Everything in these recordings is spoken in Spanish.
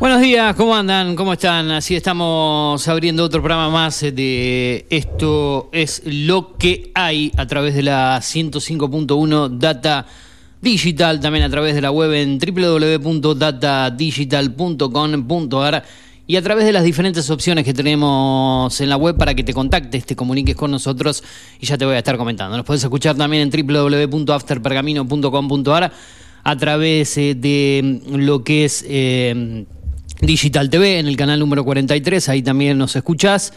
Buenos días, ¿cómo andan? ¿Cómo están? Así estamos abriendo otro programa más de Esto es lo que hay a través de la 105.1 Data Digital, también a través de la web en www.datadigital.com.ar y a través de las diferentes opciones que tenemos en la web para que te contactes, te comuniques con nosotros y ya te voy a estar comentando. Nos puedes escuchar también en www.afterpergamino.com.ar a través eh, de lo que es eh, Digital TV en el canal número 43, ahí también nos escuchás.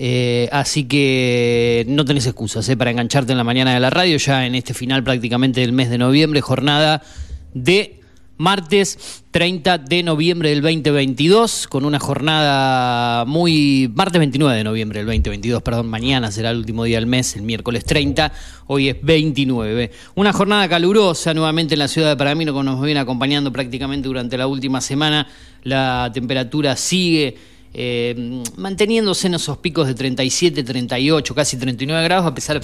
Eh, así que no tenés excusas eh, para engancharte en la mañana de la radio, ya en este final prácticamente del mes de noviembre, jornada de martes 30 de noviembre del 2022, con una jornada muy... martes 29 de noviembre del 2022, perdón, mañana será el último día del mes, el miércoles 30, hoy es 29. Una jornada calurosa nuevamente en la ciudad de Paramino, como nos viene acompañando prácticamente durante la última semana, la temperatura sigue... eh, manteniéndose en esos picos de 37, 38, casi 39 grados, a pesar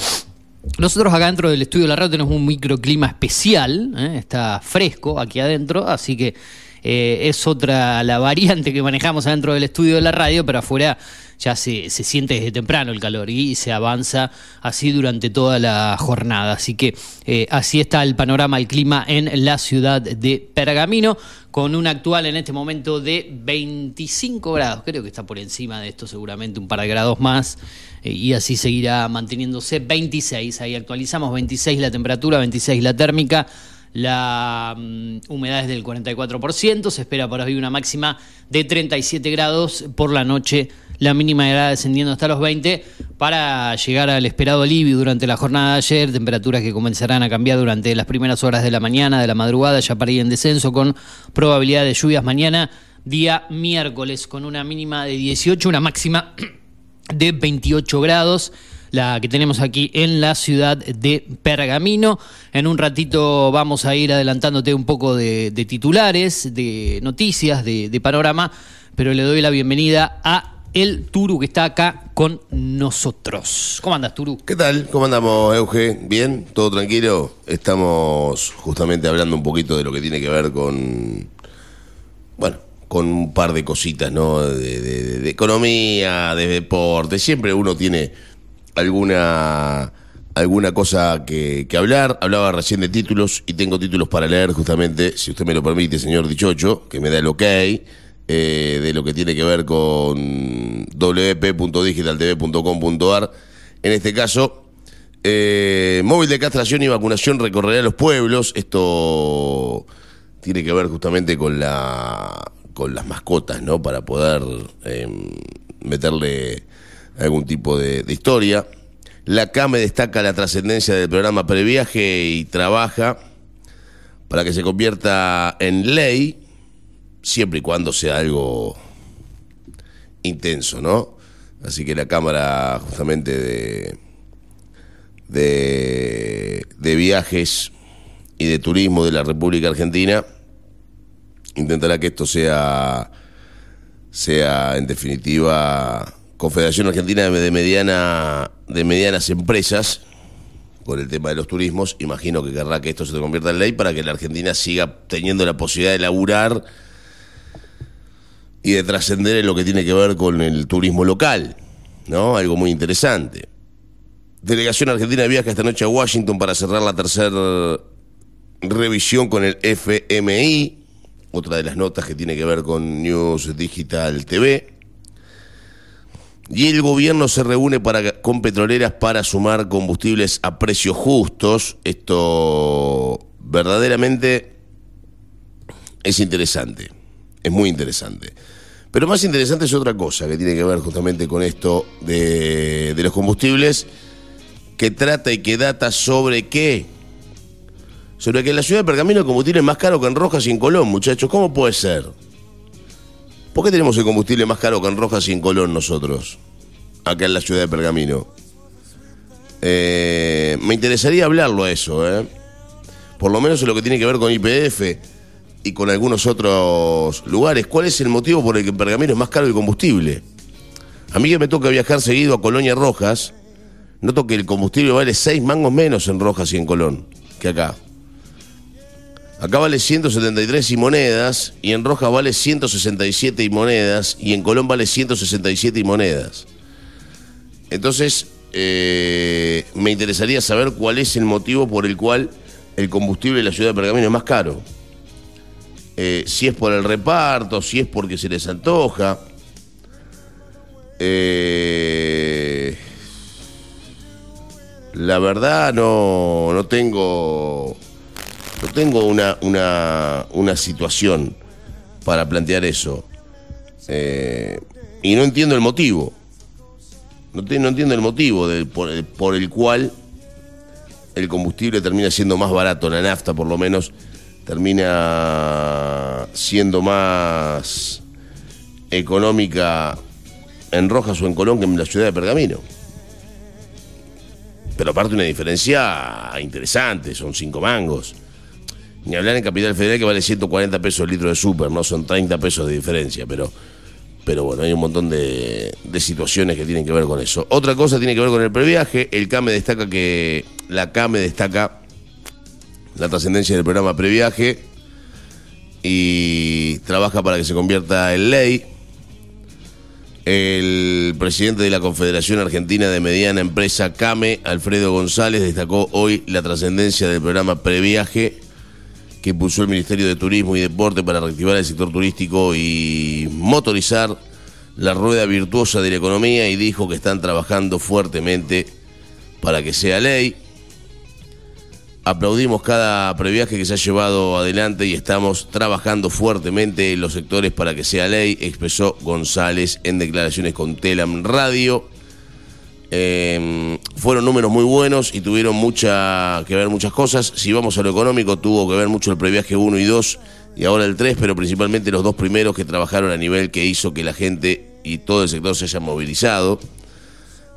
nosotros acá dentro del estudio de la radio tenemos un microclima especial, ¿eh? está fresco aquí adentro, así que eh, es otra la variante que manejamos adentro del estudio de la radio, pero afuera ya se, se siente desde temprano el calor y se avanza así durante toda la jornada. Así que eh, así está el panorama, el clima en la ciudad de Pergamino, con un actual en este momento de 25 grados. Creo que está por encima de esto seguramente un par de grados más y así seguirá manteniéndose 26. Ahí actualizamos 26 la temperatura, 26 la térmica. La mm, humedad es del 44%, se espera para hoy una máxima de 37 grados por la noche, la mínima irá descendiendo hasta los 20 para llegar al esperado alivio durante la jornada de ayer, temperaturas que comenzarán a cambiar durante las primeras horas de la mañana, de la madrugada, ya para ir en descenso con probabilidad de lluvias mañana, día miércoles, con una mínima de 18, una máxima de 28 grados la que tenemos aquí en la ciudad de Pergamino. En un ratito vamos a ir adelantándote un poco de, titulares, de noticias, de, de panorama, pero le doy la bienvenida a el Turu que está acá con nosotros. ¿Cómo andas, Turu? ¿Qué tal? ¿Cómo andamos, Euge? ¿Bien? ¿Todo tranquilo? Estamos justamente hablando un poquito de lo que tiene que ver con. Bueno, con un par de cositas, ¿no? De, de- de economía, de deporte. Siempre uno tiene alguna. alguna cosa que, que hablar. Hablaba recién de títulos y tengo títulos para leer, justamente, si usted me lo permite, señor Dichocho, que me da el ok. eh, de lo que tiene que ver con wp.digitaltv.com.ar. En este caso, eh, móvil de castración y vacunación recorrerá los pueblos. Esto tiene que ver justamente con la con las mascotas, ¿no? Para poder eh, meterle algún tipo de, de historia. La CAME destaca la trascendencia del programa Previaje y trabaja para que se convierta en ley, siempre y cuando sea algo intenso, ¿no? Así que la Cámara justamente de, de, de Viajes y de Turismo de la República Argentina intentará que esto sea, sea en definitiva Confederación Argentina de Mediana de Medianas Empresas por el tema de los turismos, imagino que querrá que esto se convierta en ley para que la Argentina siga teniendo la posibilidad de laburar y de trascender en lo que tiene que ver con el turismo local, ¿no? Algo muy interesante. Delegación Argentina viaja esta noche a Washington para cerrar la tercera revisión con el FMI, otra de las notas que tiene que ver con News Digital TV. Y el gobierno se reúne para, con petroleras para sumar combustibles a precios justos. Esto verdaderamente es interesante, es muy interesante. Pero más interesante es otra cosa que tiene que ver justamente con esto de, de los combustibles, que trata y que data sobre qué. Sobre que en la ciudad de Pergamino el combustible es más caro que en Rojas y en Colón, muchachos. ¿Cómo puede ser? ¿Por qué tenemos el combustible más caro que en Rojas y en Colón nosotros? Acá en la ciudad de Pergamino. Eh, me interesaría hablarlo a eso, ¿eh? Por lo menos en lo que tiene que ver con IPF y con algunos otros lugares. ¿Cuál es el motivo por el que en Pergamino es más caro el combustible? A mí que me toca viajar seguido a Colonia Rojas, noto que el combustible vale seis mangos menos en Rojas y en Colón que acá. Acá vale 173 y monedas, y en Rojas vale 167 y monedas, y en Colón vale 167 y monedas. Entonces, eh, me interesaría saber cuál es el motivo por el cual el combustible de la ciudad de Pergamino es más caro. Eh, si es por el reparto, si es porque se les antoja. Eh, la verdad no, no tengo tengo una, una, una situación para plantear eso. Eh, y no entiendo el motivo. No, no entiendo el motivo por, el cual el combustible termina siendo más barato, la nafta por lo menos termina siendo más económica en Rojas o en Colón que en la ciudad de Pergamino. Pero aparte una diferencia interesante, son cinco mangos. Ni hablar en Capital Federal que vale 140 pesos el litro de súper, no son 30 pesos de diferencia, pero, pero bueno, hay un montón de, de, situaciones que tienen que ver con eso. Otra cosa tiene que ver con el previaje. El CAME destaca que. La CAME destaca la trascendencia del programa previaje y trabaja para que se convierta en ley. El presidente de la Confederación Argentina de Mediana Empresa CAME, Alfredo González, destacó hoy la trascendencia del programa previaje que impulsó el Ministerio de Turismo y Deporte para reactivar el sector turístico y motorizar la rueda virtuosa de la economía y dijo que están trabajando fuertemente para que sea ley. Aplaudimos cada previaje que se ha llevado adelante y estamos trabajando fuertemente en los sectores para que sea ley, expresó González en declaraciones con Telam Radio. Eh, fueron números muy buenos y tuvieron mucha que ver muchas cosas. Si vamos a lo económico, tuvo que ver mucho el previaje 1 y 2 y ahora el 3, pero principalmente los dos primeros que trabajaron a nivel que hizo que la gente y todo el sector se haya movilizado.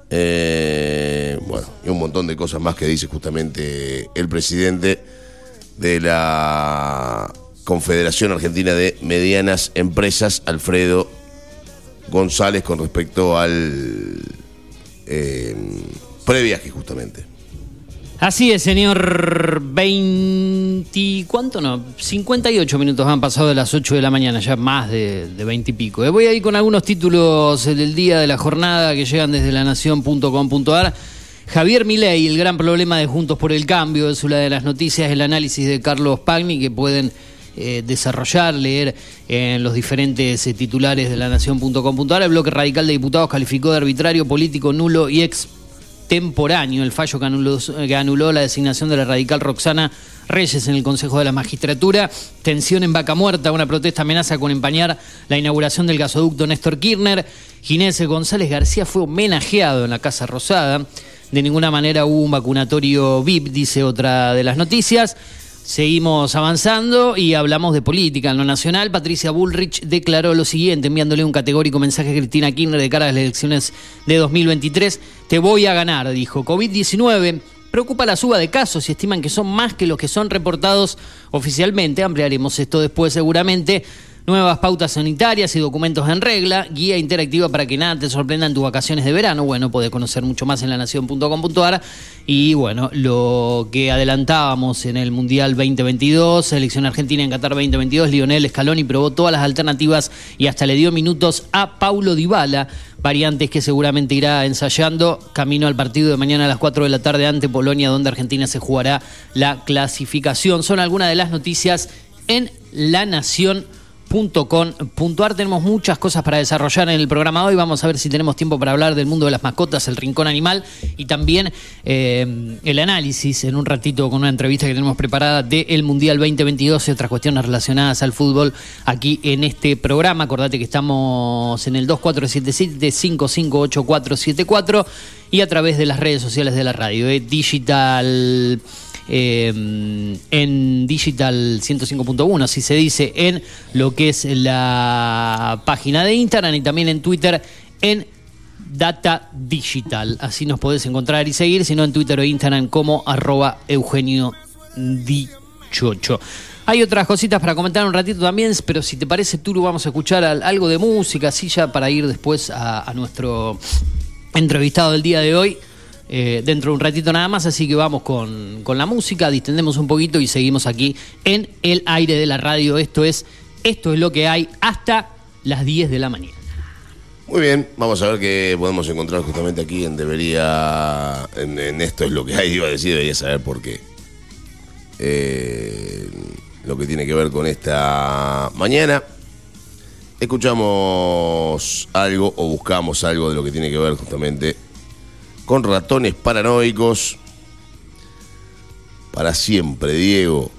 Eh, bueno, y un montón de cosas más que dice justamente el presidente de la Confederación Argentina de Medianas Empresas, Alfredo González, con respecto al eh, previaje justamente. Así es, señor. 20. ¿Cuánto no? 58 minutos han pasado de las 8 de la mañana, ya más de, de 20 y pico. Eh, voy a ir con algunos títulos del día de la jornada que llegan desde lanación.com.ar. Javier Milei, el gran problema de Juntos por el Cambio, es una de las noticias, el análisis de Carlos Pagni que pueden eh, desarrollar, leer en los diferentes eh, titulares de la nación.com.ar. El bloque radical de diputados calificó de arbitrario, político, nulo y extemporáneo el fallo que anuló, la designación de la radical Roxana Reyes en el Consejo de la Magistratura. Tensión en Vaca Muerta, una protesta amenaza con empañar la inauguración del gasoducto Néstor Kirchner. Ginés González García fue homenajeado en la Casa Rosada. De ninguna manera hubo un vacunatorio VIP, dice otra de las noticias. Seguimos avanzando y hablamos de política. En lo nacional, Patricia Bullrich declaró lo siguiente, enviándole un categórico mensaje a Cristina Kirchner de cara a las elecciones de 2023. Te voy a ganar, dijo. COVID-19 preocupa la suba de casos y estiman que son más que los que son reportados oficialmente. Ampliaremos esto después seguramente nuevas pautas sanitarias y documentos en regla, guía interactiva para que nada te sorprenda en tus vacaciones de verano. Bueno, podés conocer mucho más en lanación.com.ar. Y bueno, lo que adelantábamos en el Mundial 2022, selección argentina en Qatar 2022, Lionel Scaloni probó todas las alternativas y hasta le dio minutos a Paulo Dybala, variantes que seguramente irá ensayando camino al partido de mañana a las 4 de la tarde ante Polonia, donde Argentina se jugará la clasificación. Son algunas de las noticias en La Nación .com.ar. Tenemos muchas cosas para desarrollar en el programa hoy. Vamos a ver si tenemos tiempo para hablar del mundo de las mascotas, el rincón animal y también eh, el análisis en un ratito con una entrevista que tenemos preparada del Mundial 2022 y otras cuestiones relacionadas al fútbol aquí en este programa. Acordate que estamos en el 2477-558474 y a través de las redes sociales de la radio. eh, digital. eh, en Digital 105.1, así se dice, en lo que es la página de Instagram y también en Twitter en Data Digital. Así nos podés encontrar y seguir, sino en Twitter o Instagram como arroba Eugenio Dichocho. Hay otras cositas para comentar un ratito también, pero si te parece, Turu, vamos a escuchar al- algo de música, así ya para ir después a, a nuestro entrevistado del día de hoy. eh, dentro de un ratito nada más, así que vamos con, con la música, distendemos un poquito y seguimos aquí en el aire de la radio. Esto es, esto es lo que hay hasta las 10 de la mañana. Muy bien, vamos a ver qué podemos encontrar justamente aquí en Debería. En, esto es lo que hay, iba a decir, debería saber por qué. Eh, lo que tiene que ver con esta mañana. Escuchamos algo o buscamos algo de lo que tiene que ver justamente con ratones paranoicos. Para siempre, Diego.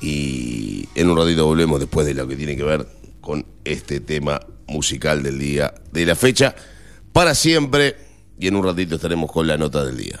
Y en un ratito volvemos después de lo que tiene que ver con este tema musical del día de la fecha. Para siempre. Y en un ratito estaremos con la nota del día.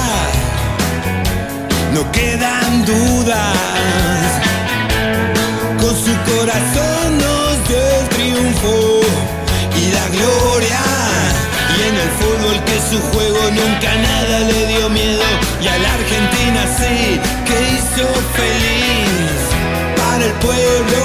Nunca nada le dio miedo. Y a la Argentina sí que hizo feliz. Para el pueblo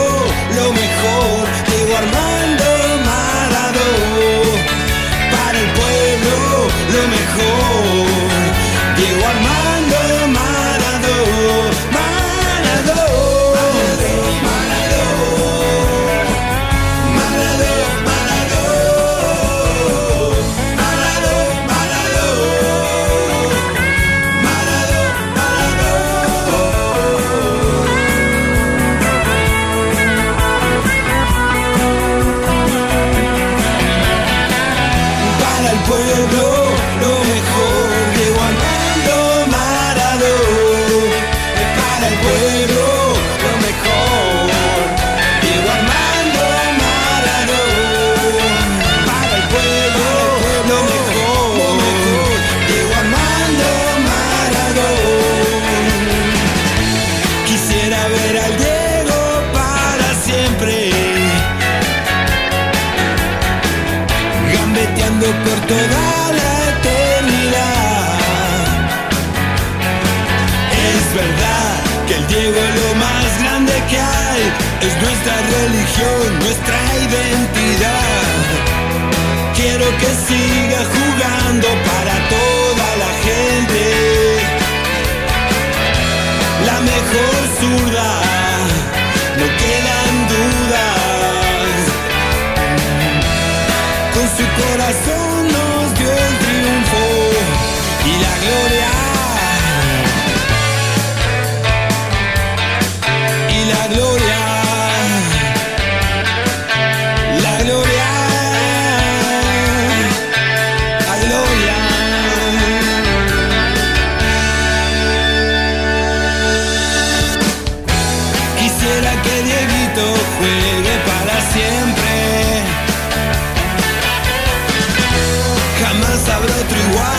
everyone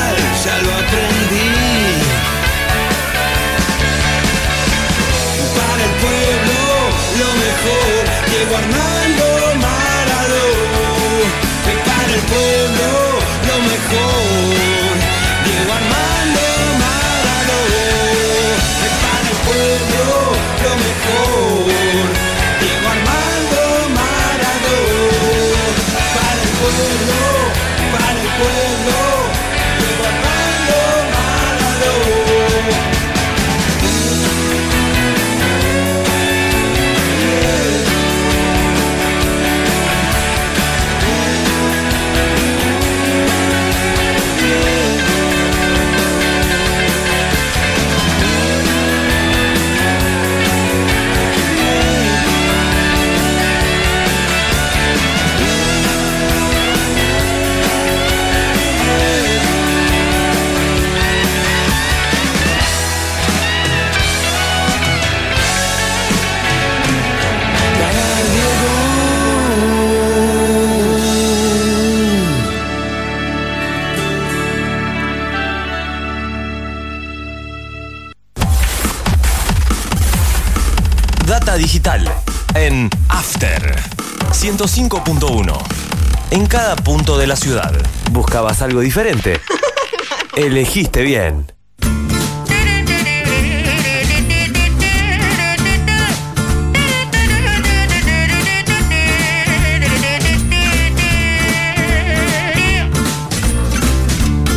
En cada punto de la ciudad. ¿Buscabas algo diferente? Elegiste bien.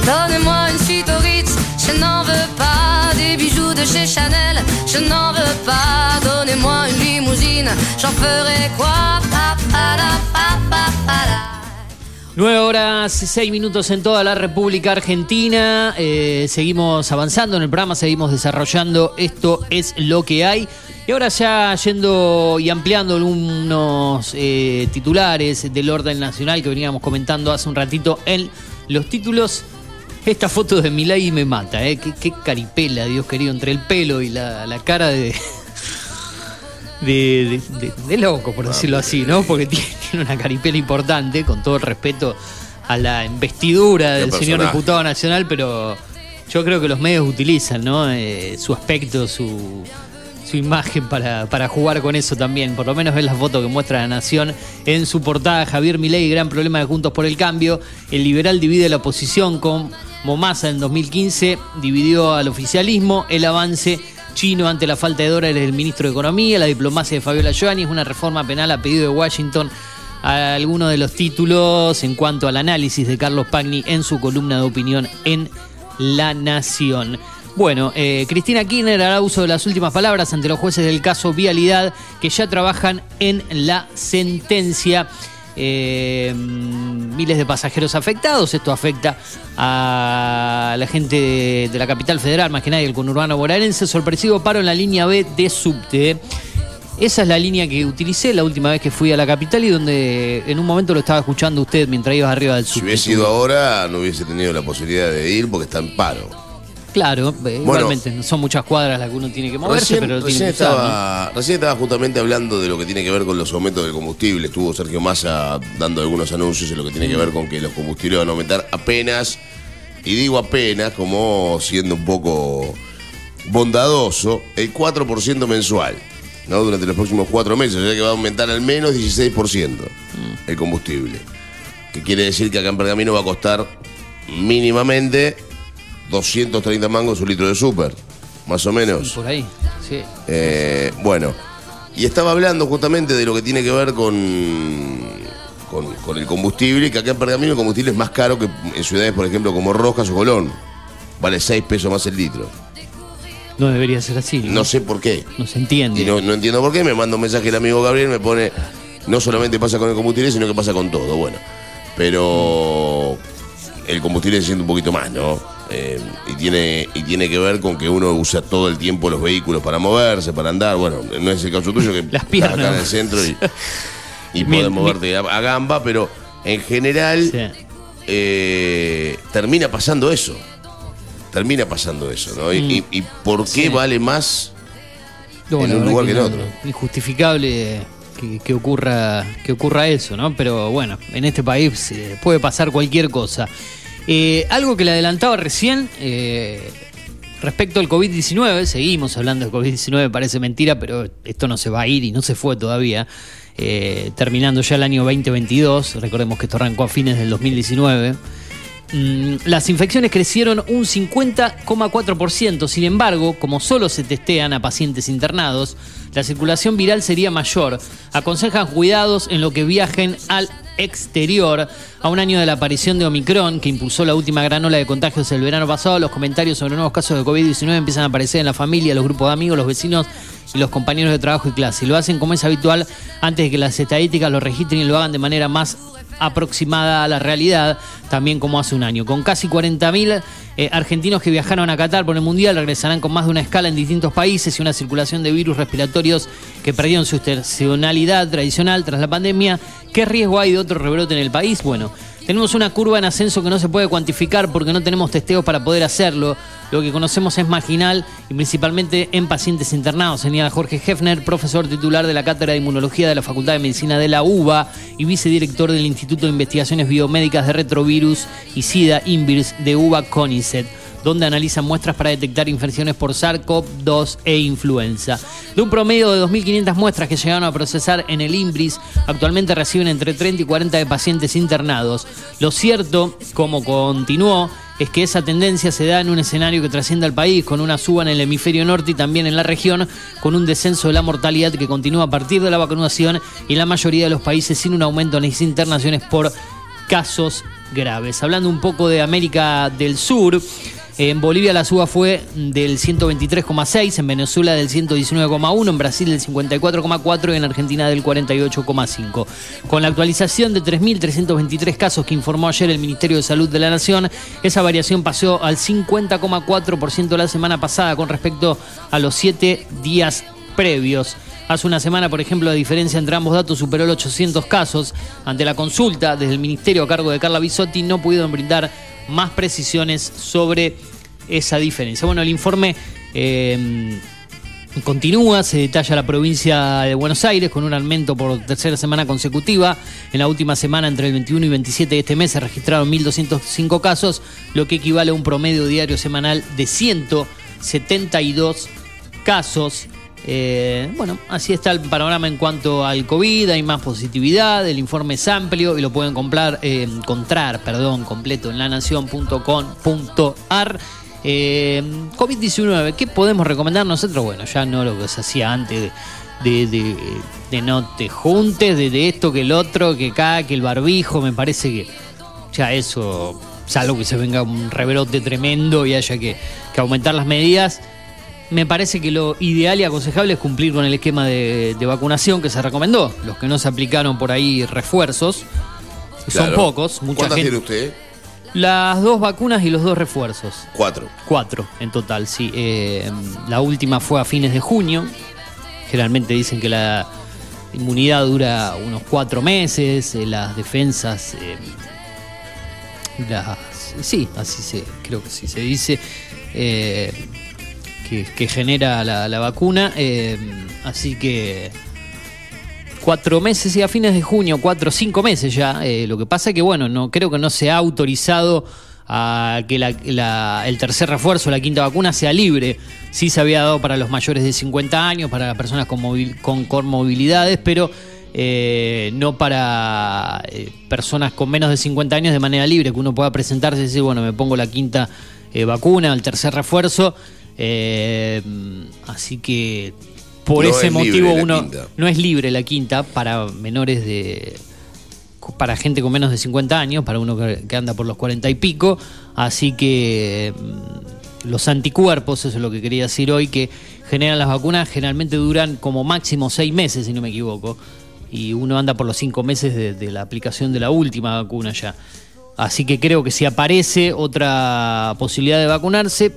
Donnez-moi une suite au Ritz, je n'en veux pas des bijoux de chez Chanel, je n'en veux pas. Donnez-moi une limousine, j'en ferai quoi Pa, la. 9 horas 6 minutos en toda la República Argentina. Eh, seguimos avanzando en el programa, seguimos desarrollando. Esto es lo que hay. Y ahora ya yendo y ampliando algunos eh, titulares del orden nacional que veníamos comentando hace un ratito en los títulos. Esta foto de Milay me mata, ¿eh? Qué, caripela, Dios querido, entre el pelo y la cara de, de, de- loco, por decirlo así, ¿no? Porque tiene, tiene una caripela importante, con todo el respeto a la investidura del señor diputado nacional, pero yo creo que los medios utilizan, ¿no? Eh, su aspecto, su, su imagen para, para jugar con eso también. Por lo menos ves la foto que muestra la Nación en su portada. Javier Milei, gran problema de Juntos por el Cambio. El liberal divide la oposición con Momasa en 2015, dividió al oficialismo. El avance chino ante la falta de dólares del ministro de Economía, la diplomacia de Fabiola Giovanni, una reforma penal a pedido de Washington. A algunos de los títulos en cuanto al análisis de Carlos Pagni en su columna de opinión en La Nación. Bueno, eh, Cristina Kirchner hará uso de las últimas palabras ante los jueces del caso Vialidad que ya trabajan en la sentencia. Eh, miles de pasajeros afectados. Esto afecta a la gente de, la capital federal, más que nadie, el conurbano bonaerense. Sorpresivo paro en la línea B de subte. Esa es la línea que utilicé la última vez que fui a la capital y donde en un momento lo estaba escuchando usted mientras ibas arriba del Si subte. hubiese ido ahora, no hubiese tenido la posibilidad de ir porque está en paro. Claro, eh, igualmente, no son muchas cuadras las que uno tiene que moverse, Recién, pero lo recién tiene que usar. ¿no? estaba, recién estaba justamente hablando de lo que tiene que ver con los aumentos del combustible. Estuvo Sergio Massa dando algunos anuncios en lo que tiene que ver con que los combustibles van a aumentar apenas, y digo apenas como siendo un poco bondadoso, el 4% mensual, ¿no? Durante los próximos cuatro meses, o sea que va a aumentar al menos 16% el combustible. Que quiere decir que acá en Pergamino va a costar mínimamente 230 mangos un litro de súper, más o menos. Por ahí, sí. Eh, bueno, y estaba hablando justamente de lo que tiene que ver con, con, con el combustible, que acá en Pergamino el combustible es más caro que en ciudades, por ejemplo, como Rojas o Colón. Vale 6 pesos más el litro. No debería ser así. No sé por qué. No se entiende. Y no, no entiendo por qué. Me manda un mensaje el amigo Gabriel, me pone, no solamente pasa con el combustible, sino que pasa con todo. Bueno, pero el combustible se siente un poquito más, ¿no? Eh, y, tiene, y tiene que ver con que uno usa todo el tiempo los vehículos para moverse, para andar. Bueno, no es el caso tuyo que Las estás piernas. acá en el centro y, y Mi- podés mi- moverte a, a gamba, pero en general Sí. eh, termina pasando eso. Termina pasando eso, ¿no? Y, y- y por qué. Sí. vale más No, en un lugar que en otro. Injustificable que, que ocurra, que ocurra eso, ¿no? Pero bueno, en este país eh, puede pasar cualquier cosa. Eh, algo que le adelantaba recién, eh, respecto al COVID-19, seguimos hablando de COVID-19, parece mentira, pero esto no se va a ir y no se fue todavía. Eh, terminando ya el año 2022, recordemos que esto arrancó a fines del 2019. Mm, Las infecciones crecieron un 50,4%. Sin embargo, como solo se testean a pacientes internados, la circulación viral sería mayor. Aconsejan cuidados en lo que viajen al exterior. A un año de la aparición de Omicron, que impulsó la última gran ola de contagios el verano pasado, los comentarios sobre nuevos casos de COVID-19 empiezan a aparecer en la familia, los grupos de amigos, los vecinos y los compañeros de trabajo y clase. Lo hacen como es habitual antes de que las estadísticas lo registren y lo hagan de manera más aproximada a la realidad, también como hace un año. Con casi 40.000 eh, argentinos que viajaron a Qatar por el Mundial, regresarán con más de una escala en distintos países y una circulación de virus respiratorios que perdieron su estacionalidad tradicional tras la pandemia. ¿Qué riesgo hay de otro rebrote en el país? Bueno, tenemos una curva en ascenso que no se puede cuantificar porque no tenemos testeos para poder hacerlo. Lo que conocemos es marginal y principalmente en pacientes internados, señala Jorge Hefner, profesor titular de la Cátedra de Inmunología de la Facultad de Medicina de la UBA y vicedirector del Instituto de Investigaciones Biomédicas de Retrovirus y SIDA Invirs de UBA CONICET. Donde analizan muestras para detectar infecciones por SARS-CoV-2 e influenza. De un promedio de 2.500 muestras que llegaron a procesar en el IMBRIS, actualmente reciben entre 30 y 40 de pacientes internados. Lo cierto, como continuó, es que esa tendencia se da en un escenario que trasciende al país, con una suba en el hemisferio norte y también en la región, con un descenso de la mortalidad que continúa a partir de la vacunación y en la mayoría de los países sin un aumento en las internaciones por casos graves. Hablando un poco de América del Sur, en Bolivia la suba fue del 123,6, en Venezuela del 119,1, en Brasil del 54,4 y en Argentina del 48,5. Con la actualización de 3.323 casos que informó ayer el Ministerio de Salud de la Nación, esa variación pasó al 50,4% la semana pasada con respecto a los siete días previos. Hace una semana, por ejemplo, la diferencia entre ambos datos superó los 800 casos. Ante la consulta desde el Ministerio a cargo de Carla Bisotti no pudieron brindar más precisiones sobre esa diferencia. Bueno, el informe eh, continúa, se detalla la provincia de Buenos Aires con un aumento por tercera semana consecutiva. En la última semana, entre el 21 y 27 de este mes, se registraron 1.205 casos, lo que equivale a un promedio diario semanal de 172 casos. Eh, bueno, así está el panorama en cuanto al COVID, hay más positividad, el informe es amplio y lo pueden comprar, eh, encontrar perdón, completo en lanación.com.ar. Eh, COVID-19, ¿qué podemos recomendar nosotros? Bueno, ya no lo que se hacía antes de, de, de, no te juntes, de, esto que el otro, que acá, que el barbijo, me parece que ya eso, salvo que se venga un rebrote tremendo y haya que, que aumentar las medidas me parece que lo ideal y aconsejable es cumplir con el esquema de, de, vacunación que se recomendó. Los que no se aplicaron por ahí refuerzos, claro. son pocos. Mucha ¿Cuántas gente... tiene usted? Las dos vacunas y los dos refuerzos. Cuatro. Cuatro en total, sí. Eh, la última fue a fines de junio. Generalmente dicen que la inmunidad dura unos cuatro meses, eh, las defensas... Eh, las, sí, así se, creo que sí se dice. Eh, que, que, genera la, la vacuna. Así que cuatro meses y a fines de junio, cuatro o cinco meses ya. Eh, lo que pasa es que, bueno, no creo que no se ha autorizado a que el tercer refuerzo, la quinta vacuna, sea libre. Sí se había dado para los mayores de 50 años, para las personas con, movi con comorbilidades, pero eh, no para eh, personas con menos de 50 años de manera libre, que uno pueda presentarse y decir, bueno, me pongo la quinta eh, vacuna, el tercer refuerzo. Eh, así que por No ese es motivo uno no es libre la quinta para menores de para gente con menos de 50 años, para uno que, que anda por los 40 y pico, así que mm, los anticuerpos, eso es lo que quería decir hoy, que generan las vacunas, generalmente duran como máximo seis meses, si no me equivoco, y uno anda por los cinco meses de, de la aplicación de la última vacuna ya. Así que creo que si aparece otra posibilidad de vacunarse,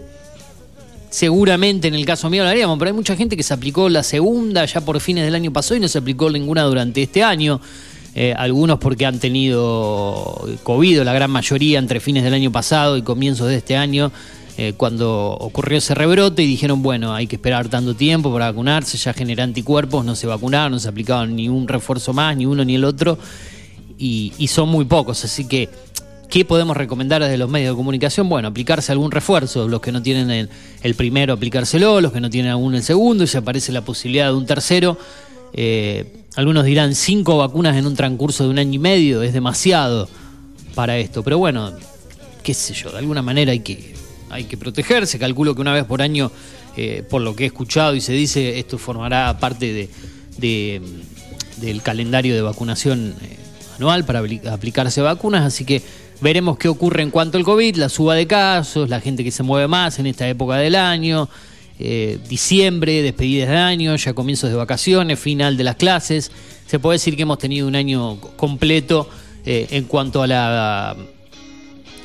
seguramente en el caso mío lo haríamos, pero hay mucha gente que se aplicó la segunda ya por fines del año pasado y no se aplicó ninguna durante este año. Eh, algunos porque han tenido COVID, la gran mayoría entre fines del año pasado y comienzos de este año, eh, cuando ocurrió ese rebrote y dijeron, bueno, hay que esperar tanto tiempo para vacunarse, ya genera anticuerpos, no se vacunaron, no se aplicaban ni un refuerzo más, ni uno ni el otro, y son muy pocos, así que ¿Qué podemos recomendar desde los medios de comunicación? Bueno, aplicarse algún refuerzo. Los que no tienen el, primero, aplicárselo. Los que no tienen aún el segundo. Y si aparece la posibilidad de un tercero. Eh, algunos dirán cinco vacunas en un transcurso de un año y medio. Es demasiado para esto. Pero bueno, qué sé yo. De alguna manera hay que, hay que protegerse. Calculo que una vez por año, eh, por lo que he escuchado y se dice, esto formará parte de, de del calendario de vacunación eh, anual para aplicarse vacunas. Así que Veremos qué ocurre en cuanto al COVID, la suba de casos, la gente que se mueve más en esta época del año, eh, diciembre, despedidas de año, ya comienzos de vacaciones, final de las clases. Se puede decir que hemos tenido un año completo eh, en cuanto a la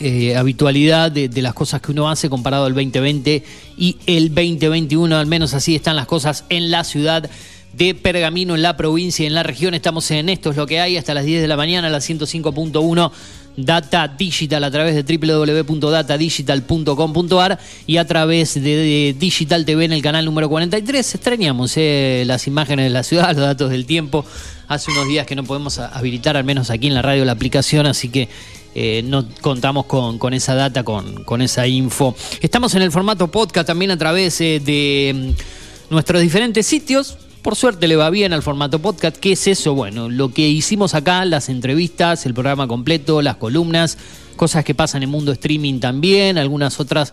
eh, habitualidad de, las cosas que uno hace comparado al 2020 y el 2021, al menos así están las cosas en la ciudad de Pergamino, en la provincia y en la región. Estamos en Esto es lo que hay hasta las 10 de la mañana, a las 105.1 Data Digital a través de www.datadigital.com.ar y a través de, Digital TV en el canal número 43. Extrañamos eh, las imágenes de la ciudad, los datos del tiempo. Hace unos días que no podemos habilitar, al menos aquí en la radio, la aplicación, así que eh, no contamos con, esa data, con, con, esa info. Estamos en el formato podcast también a través eh, de mm, nuestros diferentes sitios. Por suerte le va bien al formato podcast. ¿Qué es eso? Bueno, lo que hicimos acá, las entrevistas, el programa completo, las columnas, cosas que pasan en mundo streaming también, algunas otras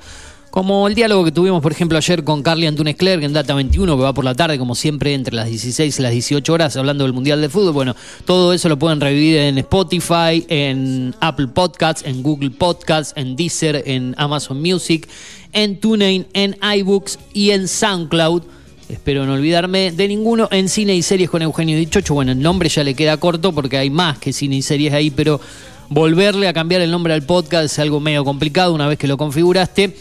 como el diálogo que tuvimos, por ejemplo, ayer con Carly Antunes Clerc en Data 21, que va por la tarde, como siempre, entre las 16 y las 18 horas, hablando del Mundial de Fútbol. Bueno, todo eso lo pueden revivir en Spotify, en Apple Podcasts, en Google Podcasts, en Deezer, en Amazon Music, en TuneIn, en iBooks y en SoundCloud. Espero no olvidarme de ninguno. En cine y series con Eugenio Dichocho. Bueno, el nombre ya le queda corto porque hay más que cine y series ahí, pero volverle a cambiar el nombre al podcast es algo medio complicado una vez que lo configuraste.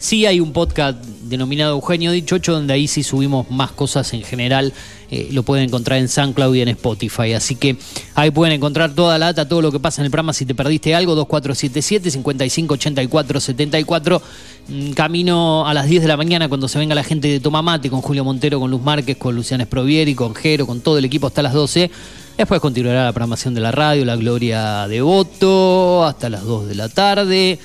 Sí hay un podcast denominado Eugenio Dichocho, donde ahí sí subimos más cosas en general. Eh, lo pueden encontrar en SoundCloud y en Spotify. Así que ahí pueden encontrar toda la data, todo lo que pasa en el programa. Si te perdiste algo, 2477-5584-74. Mm, camino a las 10 de la mañana cuando se venga la gente de Tomamate, con Julio Montero, con Luz Márquez, con Luciana Esprovieri, con Jero, con todo el equipo hasta las 12. Después continuará la programación de la radio, la Gloria de Voto, hasta las 2 de la tarde.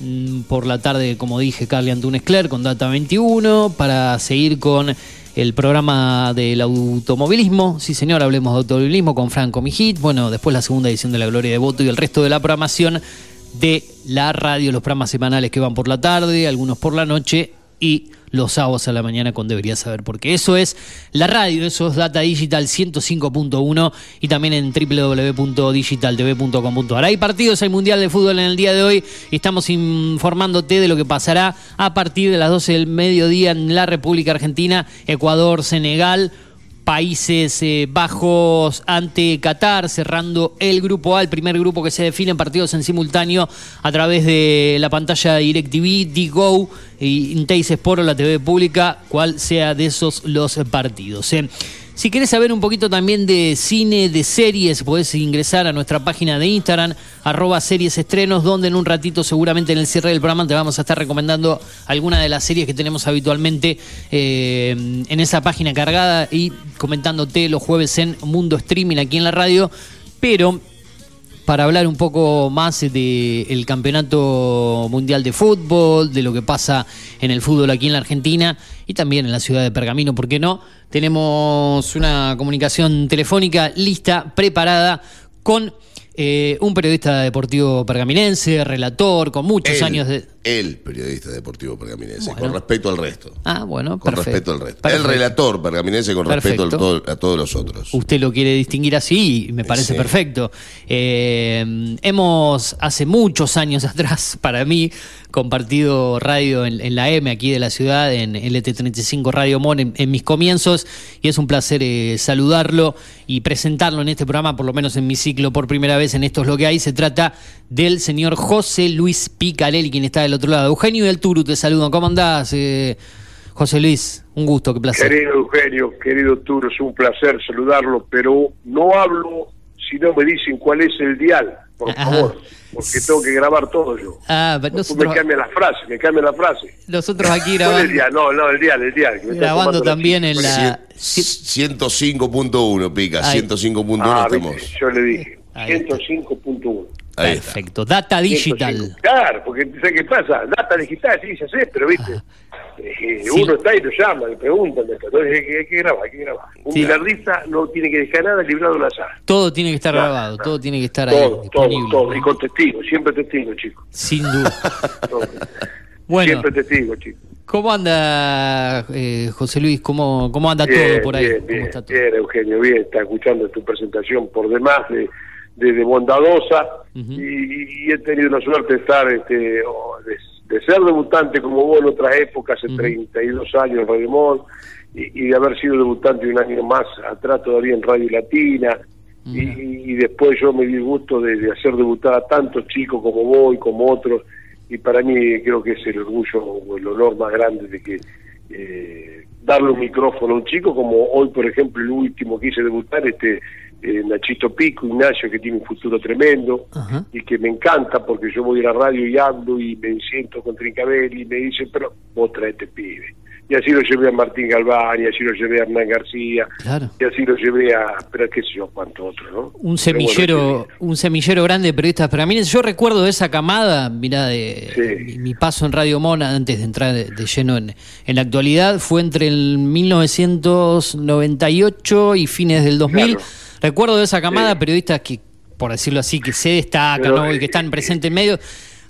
Mm, por la tarde, como dije, Carly Antunes Clerc con Data 21 para seguir con el programa del automovilismo. Sí, señor, hablemos de automovilismo con Franco Mijit. Bueno, después la segunda edición de La Gloria de Voto y el resto de la programación de la radio, los programas semanales que van por la tarde, algunos por la noche y los sábados a la mañana con Deberías Saber, porque eso es la radio, eso es Data Digital 105.1 y también en www.digitaltv.com.ar. Hay partidos, hay Mundial de Fútbol en el día de hoy y estamos informándote de lo que pasará a partir de las 12 del mediodía en la República Argentina, Ecuador, Senegal. Países eh, Bajos ante Qatar, cerrando el grupo A, el primer grupo que se define en partidos en simultáneo a través de la pantalla de DirecTV, Digo y Inteis Sport o la TV pública, cual sea de esos los partidos. Eh. Si quieres saber un poquito también de cine, de series, podés ingresar a nuestra página de Instagram, arroba series estrenos, donde en un ratito seguramente en el cierre del programa te vamos a estar recomendando alguna de las series que tenemos habitualmente eh, en esa página cargada y comentándote los jueves en Mundo Streaming aquí en la radio. Pero para hablar un poco más del Campeonato Mundial de Fútbol, de lo que pasa en el fútbol aquí en la Argentina y también en la ciudad de Pergamino, ¿por qué no? Tenemos una comunicación telefónica lista, preparada con eh, un periodista deportivo pergaminense, relator, con muchos años de. El periodista deportivo pergaminense, con respecto al resto. Ah, bueno, Con respecto al resto. El relator pergaminense con respecto a todos los otros. Usted lo quiere distinguir así y me parece perfecto. Eh, hemos, hace muchos años atrás, para mí, compartido radio en, la M aquí de la ciudad, en LT35 Radio Mon, en, mis comienzos, y es un placer eh, saludarlo y presentarlo en este programa, por lo menos en mi ciclo por primera vez en Esto es lo que hay. Se trata del señor José Luis Picarelli, quien está del otro lado. Eugenio del Turu, te saludo. ¿Cómo andás, eh, José Luis? Un gusto, qué placer. Querido Eugenio, querido Turo, es un placer saludarlo, pero no hablo si no me dicen cuál es el dial, por favor porque tengo que grabar todo yo. Ah, pero nosotros... Me cambia la frase, me cambia la frase. Nosotros aquí grabando... el? No, no, el día, el día. Grabando también en la... 105.1, pica, 105.1 ah, estamos. Yo le dije, 105.1. Perfecto, Data Digital. Claro, porque ¿sabes qué pasa? Data Digital, sí, ya sé, pero viste, eh, uno está y lo llama, le preguntan, entonces hay que, grabar, hay que grabar. Un sí. no tiene que dejar nada librado al azar. Todo tiene que estar grabado, todo tiene que estar todo, ahí. Todo, todo, y con testigo, siempre testigo, chicos. Sin duda. bueno, siempre testigo, chicos. ¿Cómo anda eh, José Luis? ¿Cómo, cómo anda todo por ahí? Bien, ¿Cómo está todo? bien, Eugenio, bien, está escuchando tu presentación por demás de de, bondadosa y, he tenido la suerte de estar, este, de, ser debutante como vos en otras épocas, hace 32 años en Radio Mon, y, de haber sido debutante un año más atrás todavía en Radio Latina. y, después yo me di el gusto de, hacer debutar a tantos chicos como vos y como otros, y para mí creo que es el orgullo o el honor más grande de que eh, darle un micrófono a un chico, como hoy, por ejemplo, el último que hice debutar, este eh, Nachito Pico, Ignacio, que tiene un futuro tremendo y que me encanta porque yo voy a la radio y hablo y me siento con Trincabel y me dice, pero vos traete pibe. Y así lo llevé a Martín Galván, y así lo llevé a Hernán García, Claro. y así lo llevé a, pero qué sé yo, cuánto otro, ¿no? Un bueno, semillero, un semillero grande de periodistas para mí. Yo recuerdo de esa camada, mira, de Sí. mi, mi paso en Radio Mona antes de entrar de, de lleno en, en la actualidad fue entre el 1998 y fines del 2000. Claro. Recuerdo de esa camada Sí. periodistas que, por decirlo así, que se destacan y que eh, están presentes en medio.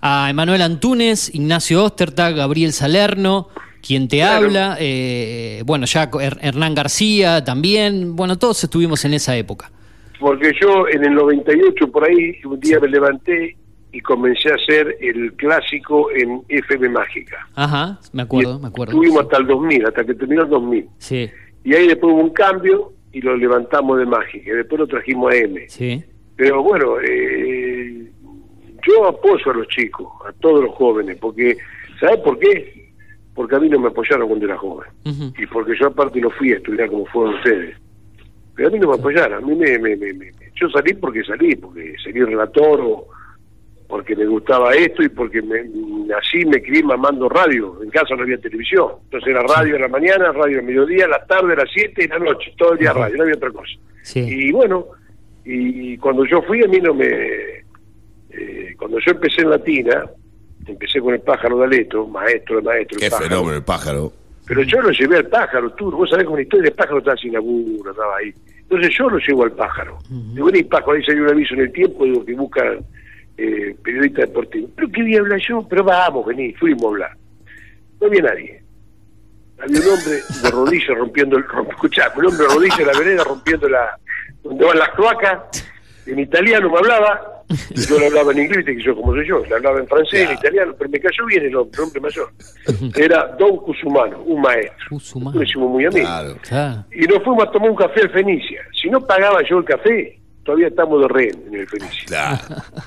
A Emanuel Antunes, Ignacio Ostertag, Gabriel Salerno, quien te Claro. habla, eh, bueno, ya Her- Hernán García también, bueno, todos estuvimos en esa época. Porque yo en el 98 por ahí, un día me levanté y comencé a hacer el clásico en FM Mágica. Ajá, me acuerdo, Y me acuerdo. Estuvimos hasta el 2000, hasta que terminó el 2000. Sí, Y ahí después hubo un cambio y lo levantamos de Mágica. Después lo trajimos a M. sí. Pero bueno, eh, yo apoyo a los chicos, a todos los jóvenes, porque, ¿sabes por qué? Porque a mí no me apoyaron cuando era joven. Y porque yo aparte no fui a estudiar como fueron ustedes. Pero a mí no me apoyaron, a mí me, me- me- me- yo salí porque salí, porque salí relator o porque me gustaba esto y porque me, así me crié mamando radio. En casa no había televisión. Entonces era radio en la mañana, radio al mediodía, a la tarde, a las 7 y a la noche. Todo el día Ajá. radio, no había otra cosa. Sí. Y bueno, y cuando yo fui a mí no me... eh, cuando yo empecé en Latina, empecé con el pájaro de Aleto, maestro de maestro. el Qué pájaro. fenómeno el pájaro. Pero yo lo llevé al pájaro, tú, vos sabés con la historia del pájaro estaba sin laburo, estaba ahí. Entonces yo lo llevo al pájaro. Digo, vení, pájaro, ahí salió un aviso en el tiempo, digo, que buscan eh, periodista deportivo. Pero qué voy a hablar yo, pero vamos, vení, fuimos a hablar. No había nadie. Había un hombre de rodillas rompiendo el, romp, escuchá, un hombre de rodillas en la vereda rompiendo la, donde van las cloacas, en italiano me hablaba, y yo le hablaba en inglés, que yo como soy yo, le hablaba en francés, en italiano, pero me cayó bien el hombre, el hombre mayor. Era Don Cusumano, un maestro. Cusumano. Nos hicimos muy amigos. Claro. Claro. Y nos fuimos a tomar un café al Fenicia. Si no pagaba yo el café, todavía estamos de rehén en el Fenicia. Claro.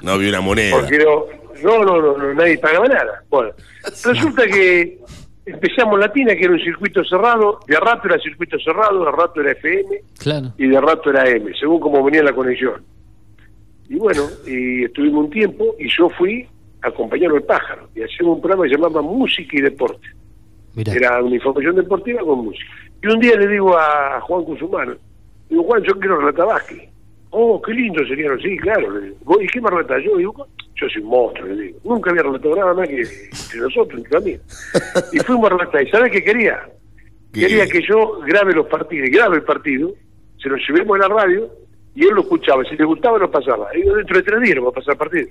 No había una moneda. Porque no, no, no, no, no, nadie pagaba nada. Bueno, resulta que empezamos Latina, que era un circuito cerrado, de a rato era circuito cerrado, de a rato era FM Claro. y de rato era M, según como venía la conexión. Y bueno, y estuvimos un tiempo y yo fui a acompañar al pájaro y hacíamos un programa que se llamaba Música y Deporte. Mirá. Era una información deportiva con música. Y un día le digo a Juan Cusumano, digo, Juan, yo quiero relatar básquet. Oh, qué lindo sería, sí, claro. Le digo, ¿Vos, ¿Y qué me relatas yo? Digo, yo soy un monstruo, le digo. Nunca había relatado nada más que entre nosotros, entre amigos. Y fuimos a relatar. ¿Y sabes qué quería? ¿Qué? Quería que yo grabe los partidos, grabe el partido, se lo llevemos a la radio y él lo escuchaba. Si le gustaba, lo pasaba. Y yo, dentro de tres días lo va a pasar el partido.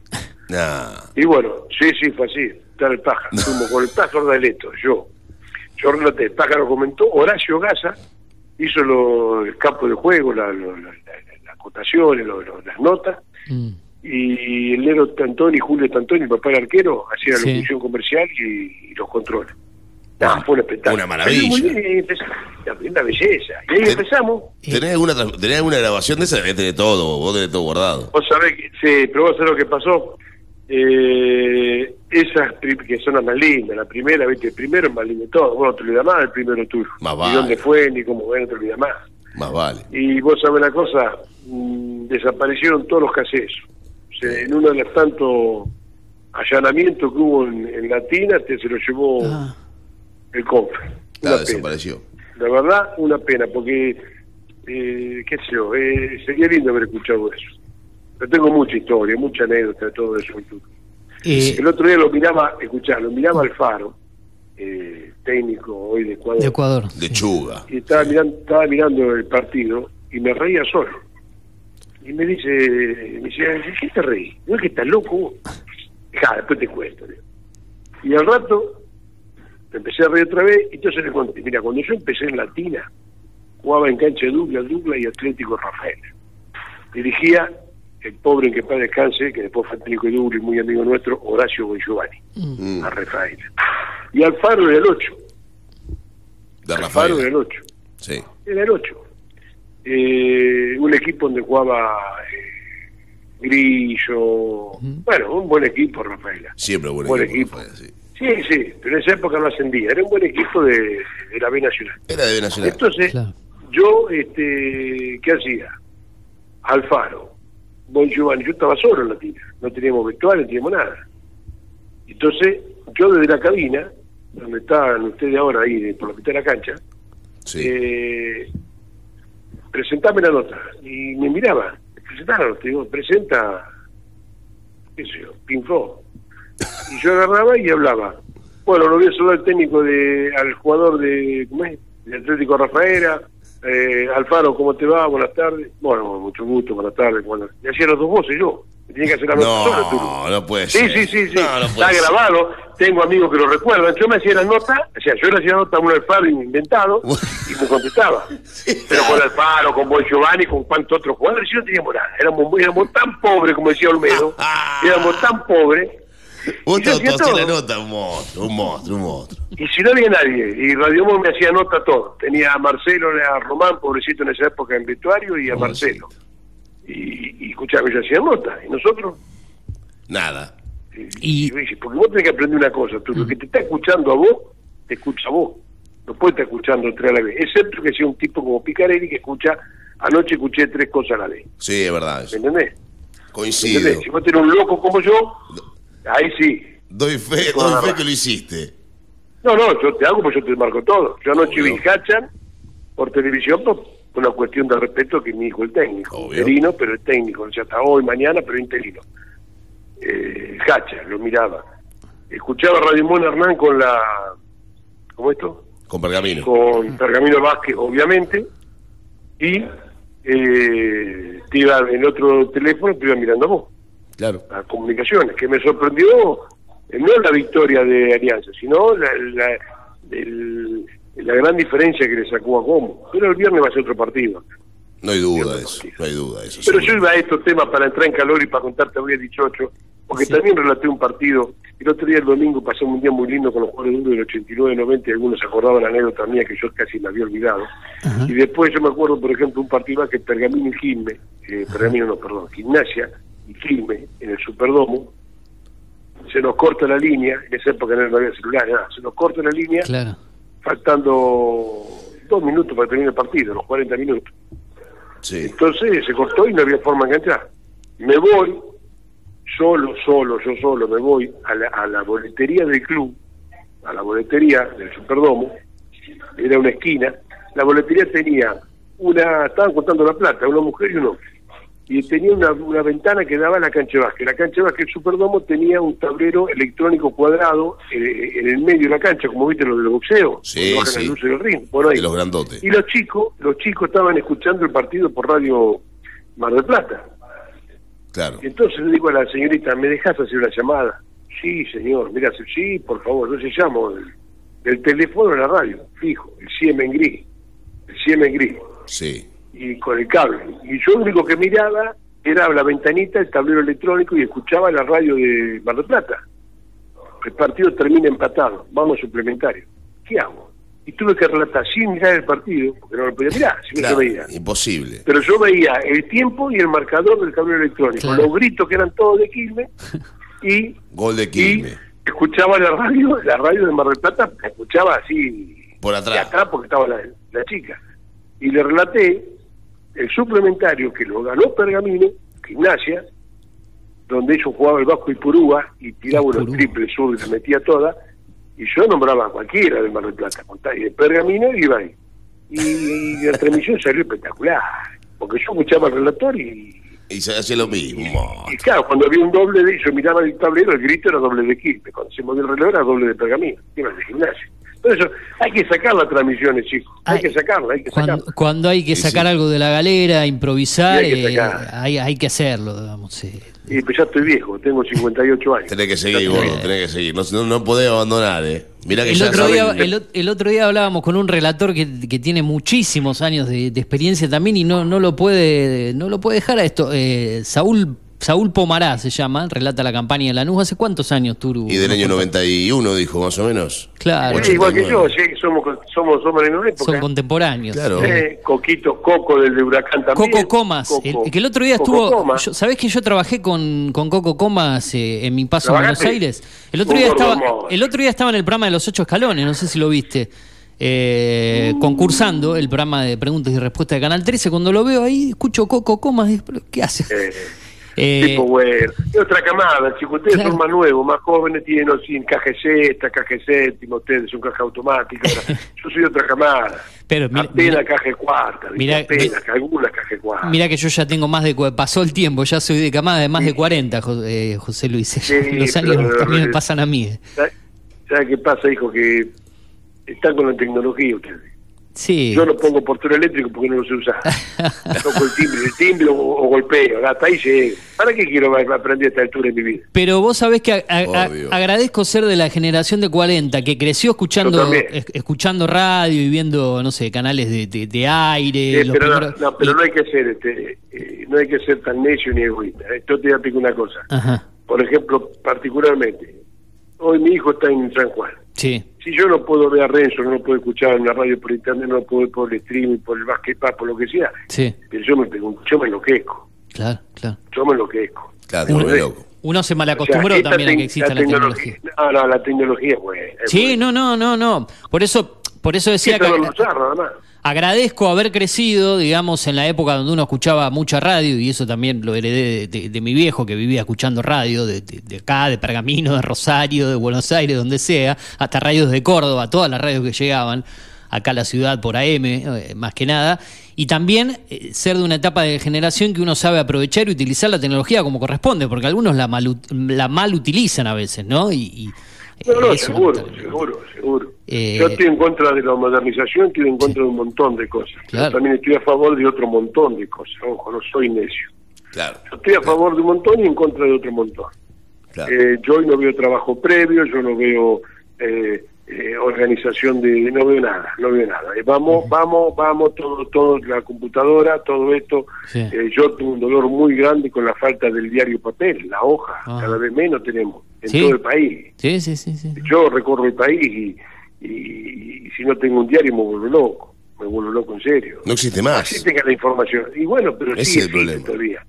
Nah. Y bueno, sí, sí, fue así. Está el pájaro. Fuimos con el pájaro de Aleto, yo. Yo relaté, el pájaro comentó, Horacio Gaza hizo lo- el campo de juego, la- la- la- las acotaciones, lo- lo- las notas, Mm. y el Nero Tantoni, Julio Tantoni, el papá del arquero, hacía la locución comercial y, y los controles. No, fue un espectáculo. Una maravilla. Muy bien, y empezamos, una belleza. Y ahí empezamos. ¿Tenés alguna, tenés alguna grabación de esa? Debés tener todo, vos tenés todo guardado. Vos sabés que, sí, pero vos sabés lo que pasó. Eh, esas que son las más lindas, la primera, viste, el primero es más lindo de todo. Vos no te olvidas más del primero tuyo. Más Ni vale. dónde fue, ni cómo fue, no te olvidas más. Más vale. Y vos sabés la cosa, mm, desaparecieron todos los caseros. O sea, en uno de los tantos allanamientos que hubo en, en Latina, te se lo llevó Ah, el CONFE. Claro, Una pena. desapareció. La verdad, una pena, porque, eh, qué sé yo, eh, sería lindo haber escuchado eso. Yo tengo mucha historia, mucha anécdota de todo eso. eh, El otro día lo miraba, escuchá, lo miraba al Faro, eh, técnico hoy de Ecuador, de Ecuador. Lechuga. y estaba mirando, estaba mirando el partido y me reía solo. Y me dice, me dice, ¿de qué te reí? ¿No es que estás loco vos? Ja, después te cuento. Y al rato me empecé a reír otra vez y entonces le conté, mira, cuando yo empecé en Latina, jugaba en cancha de Douglas, Douglas y Atlético Rafael. Dirigía el pobre en que paz descanse, que después fue técnico de Douglas y muy amigo nuestro, Horacio Bongiovanni, Mm. a Rafael. Y Alfaro era el 8. De Alfaro era Rafael. el 8. Sí. Era el 8. Eh, un equipo donde jugaba eh, Grillo. Bueno, un buen equipo, Rafaela. Siempre buen, Buen equipo. equipo. Rafael, sí. Sí, sí, pero en esa época no ascendía. Era un buen equipo de, de la B Nacional. Era de B Nacional. Entonces, Claro. yo, este, ¿qué hacía? Alfaro, Bon Giovanni, yo estaba solo en la tira. No teníamos vestuario, no teníamos nada. Entonces, yo desde la cabina donde están ustedes ahora, ahí, por la mitad de la cancha, Sí. eh, presentame la nota. Y me miraba, presentá la nota, digo, presenta, qué sé yo, Pinfo. Y yo agarraba y hablaba. Bueno, lo voy a saludar al técnico de, al jugador de, ¿cómo es? De Atlético Rafaela, eh, Alfaro, ¿cómo te va? Buenas tardes. Bueno, mucho gusto, buenas tardes. Bueno, y hacía las dos voces yo. Tenía que hacer la nota solo, tú. No, no puede Sí, ser. sí, sí, sí. No, no puede Está grabado. Tengo amigos que lo recuerdan. Yo me hacía la nota, o sea, yo le hacía la nota a un Alfaro inventado y me contestaba. Pero con Alfaro, con Bon Giovanni, con cuántos otros jugadores, yo no teníamos nada. Éramos, éramos tan pobres, como decía Olmedo. éramos tan pobres. Vos te la nota, un monstruo, un monstruo, un monstruo. Y si no había nadie, y Radio Monk me hacía nota todo. Tenía a Marcelo, a Román, pobrecito en esa época en vestuario, y a Pobrecito. Marcelo. Y, y escuchame, yo hacía nota. Y nosotros, Nada. Y- y, y- porque vos tenés que aprender una cosa, tú, lo que te está escuchando a vos, te escucha a vos. No puede estar escuchando tres a la vez. Excepto que sea un tipo como Picarelli que escucha, anoche escuché tres cosas a la vez. Sí, es verdad. ¿Me entendés? ¿Me Coincido. entendés? Si vos tenés un loco como yo, ahí sí. Doy fe, doy fe que lo hiciste. No, no, yo te hago porque yo te marco todo. Yo anoche Obvio. vi Hachan por televisión por una cuestión de respeto que mi hijo el técnico. Obvio. Interino, pero el técnico. O sea, hasta hoy, mañana, pero interino. Eh, Hachan, lo miraba. Escuchaba Radio Mon Hernán con la... ¿Cómo esto? Con pergamino. Con Pergamino Vázquez, obviamente. Y eh, te iba en otro teléfono, te iba mirando a vos Claro. las comunicaciones, que me sorprendió eh, no la victoria de Alianza, sino la, la, el- la gran diferencia que le sacó a Como. Pero el viernes va a ser otro partido. No hay duda de eso. No hay duda de eso. Pero yo iba a estos temas para entrar en calor y para contarte hoy el 18, porque también relaté un partido. El otro día, el domingo, pasamos un día muy lindo con los jugadores del 89-90 y algunos se acordaban la anécdota mía que yo casi me había olvidado. Y después yo me acuerdo, por ejemplo, un partido que Pergamino y Quilme, eh, Pergamino no, perdón, Gimnasia y Quilme en el Superdomo, se nos corta la línea, en esa época no había celular, nada, se nos corta la línea, Claro. Faltando dos minutos para terminar el partido, los 40 minutos. Sí. Entonces se cortó y no había forma de enganchar. Me voy, solo, solo, yo solo, me voy a la, a la boletería del club, a la boletería del Superdomo, era una esquina, la boletería tenía una, estaban contando la plata, una mujer y un hombre, y tenía una, una ventana que daba a la cancha de básquet. La cancha de básquet Superdomo tenía un tablero electrónico cuadrado eh, en el medio de la cancha, como viste lo del boxeo, Sí, bajan sí. las luces del ring, por ahí. De los grandotes. Y los chicos, los chicos estaban escuchando el partido por radio Mar del Plata. Claro. Y entonces le digo a la señorita, ¿me dejas hacer una llamada? Sí, señor, mira, sí, por favor, yo se llamo del, del teléfono de la radio, fijo, el en gris, el CM en gris, Sí. Y con el cable. Y yo lo único que miraba era la ventanita, el tablero electrónico y escuchaba la radio de Mar del Plata. El partido termina empatado, vamos a suplementario. ¿Qué hago? Y tuve que relatar sin mirar el partido, porque no lo podía mirar, si no se veía. Imposible. Pero yo veía el tiempo y el marcador del tablero electrónico, Claro. los gritos que eran todos de Quilmes y, Gol de y Quilme. escuchaba la radio, la radio de Mar del Plata, la escuchaba así Por de atrás. atrás porque estaba la, la chica. Y le relaté el suplementario que lo ganó Pergamino, Gimnasia, donde ellos jugaban el Vasco y Purúa y tiraba unos triples sur y la metía toda. Y yo nombraba a cualquiera de Mar del Plata, y de Pergamino y iba ahí. Y, y la transmisión salió espectacular, porque yo escuchaba el relator y, Y se hacía lo mismo. y claro, cuando había un doble de yo miraba el tablero, el grito era doble de Quilmes. Cuando se movía el reloj era doble de pergamino. Iba de gimnasio. Por eso hay que sacar las transmisiones, chicos. Hay Ay, que sacarla, hay que Cuando, sacarla. cuando hay que Sí, sacar sí. algo de la galera, improvisar, Sí, hay que eh, hay, hay que hacerlo, digamos. sí. Y pues ya estoy viejo, tengo 58 años. Tenés que seguir, gordo, tenés que seguir. No, no, no podés abandonar, eh. Mirá que El ya otro, saben- día, el, otro día hablábamos con un relator que, que tiene muchísimos años de, de experiencia también y no, no lo puede no lo puede dejar a esto. Eh, Saúl Saúl Pomará se llama, relata la campaña de Lanús. ¿Hace cuántos años, Turu? Y del año No, 91, dijo, más o menos. Claro. Sí, igual que yo, 89. sí, somos, somos, somos de la misma época. Son contemporáneos. Claro. Eh, Coquito, Coco del de Huracán también. Coco Comas, Coco- el, que el otro día Coco estuvo. Yo- ¿Sabés que yo trabajé con, con Coco Comas eh, en mi paso a Buenos. Aires? El otro, día estaba, el otro día estaba en el programa de los ocho escalones, no sé si lo viste. eh, concursando el programa de preguntas y respuestas de Canal 13. Cuando lo veo ahí, escucho Coco Comas. digo, "¿Pero ¿Qué hace? Eh, Eh, tipo bueno. Es otra camada, chicos. Ustedes Claro. son más nuevos, más jóvenes, tienen no, sin caja sexta, caja séptima, ustedes son caja automática. Yo soy otra camada. Pero mira- apenas caja cuarta, mira- apenas, algunas caja cuarta. Mira que yo ya tengo más de... Pasó el tiempo, ya soy de camada de más de 40, Jo- eh, José Luis. Sí, Los años pero- también me pasan a mí. eh. ¿Sabe sabe qué pasa, hijo? Que están con la tecnología ustedes. Sí. Yo no pongo portero eléctrico porque no lo sé usar. Toco el timbre, el timbre o, o golpeo. Hasta ahí llego. ¿Para qué quiero aprender a esta altura en mi vida? Pero vos sabés que a- a- a- Obvio. agradezco ser de la generación de 40, que creció escuchando es- escuchando radio y viendo, no sé, canales de, de- de aire. Los pero no, primeros- no, pero y- no hay que ser este, eh, no hay que ser tan necio ni egoísta. ¿eh? Yo te voy a una cosa. Ajá, Por ejemplo, particularmente, hoy mi hijo está en San Juan. Sí, Si yo no puedo ver a Renzo, no lo puedo escuchar en la radio por internet, no lo puedo ver por el streaming, por el basquetbol, por lo que sea, sí, pero yo me pregunto, yo me enloquezco, claro, claro. yo me enloquezco. Claro, Uno- loco. Uno se O sea, malacostumbró también a que exista la tecnología. No, no, la tecnología es buena. es Sí, no, no, no, no. Por eso, por eso decía que agradezco haber crecido, digamos, en la época donde uno escuchaba mucha radio, y eso también lo heredé de, de- de mi viejo que vivía escuchando radio, de, de- de acá, de Pergamino, de Rosario, de Buenos Aires, donde sea, hasta radios de Córdoba, todas las radios que llegaban acá a la ciudad por AM, eh, más que nada. Y también eh, ser de una etapa de generación que uno sabe aprovechar y utilizar la tecnología como corresponde, porque algunos la mal, la mal utilizan a veces, ¿no? Y, y, No, no, eso, seguro, seguro, seguro. Eh, Yo estoy en contra de la modernización, estoy en contra de un montón de cosas. Claro. Yo también estoy a favor de otro montón de cosas. Ojo, no soy necio. Claro. Yo estoy a favor de un montón y en contra de otro montón. claro. Eh, yo hoy no veo trabajo previo, yo no veo eh, eh, organización de, no veo nada, no veo nada. Eh, vamos, vamos, vamos, todo, todo, la computadora, todo esto. Sí. Eh, yo tengo un dolor muy grande con la falta del diario papel, la hoja, Ah. cada vez menos tenemos en Sí. todo el país. Sí, sí, sí, sí. Yo recorro el país y, y- y si no tengo un diario me vuelvo loco, me vuelvo loco en serio. No existe Así más. tenga la información. Y bueno, pero Ese sí es el existe problema. todavía.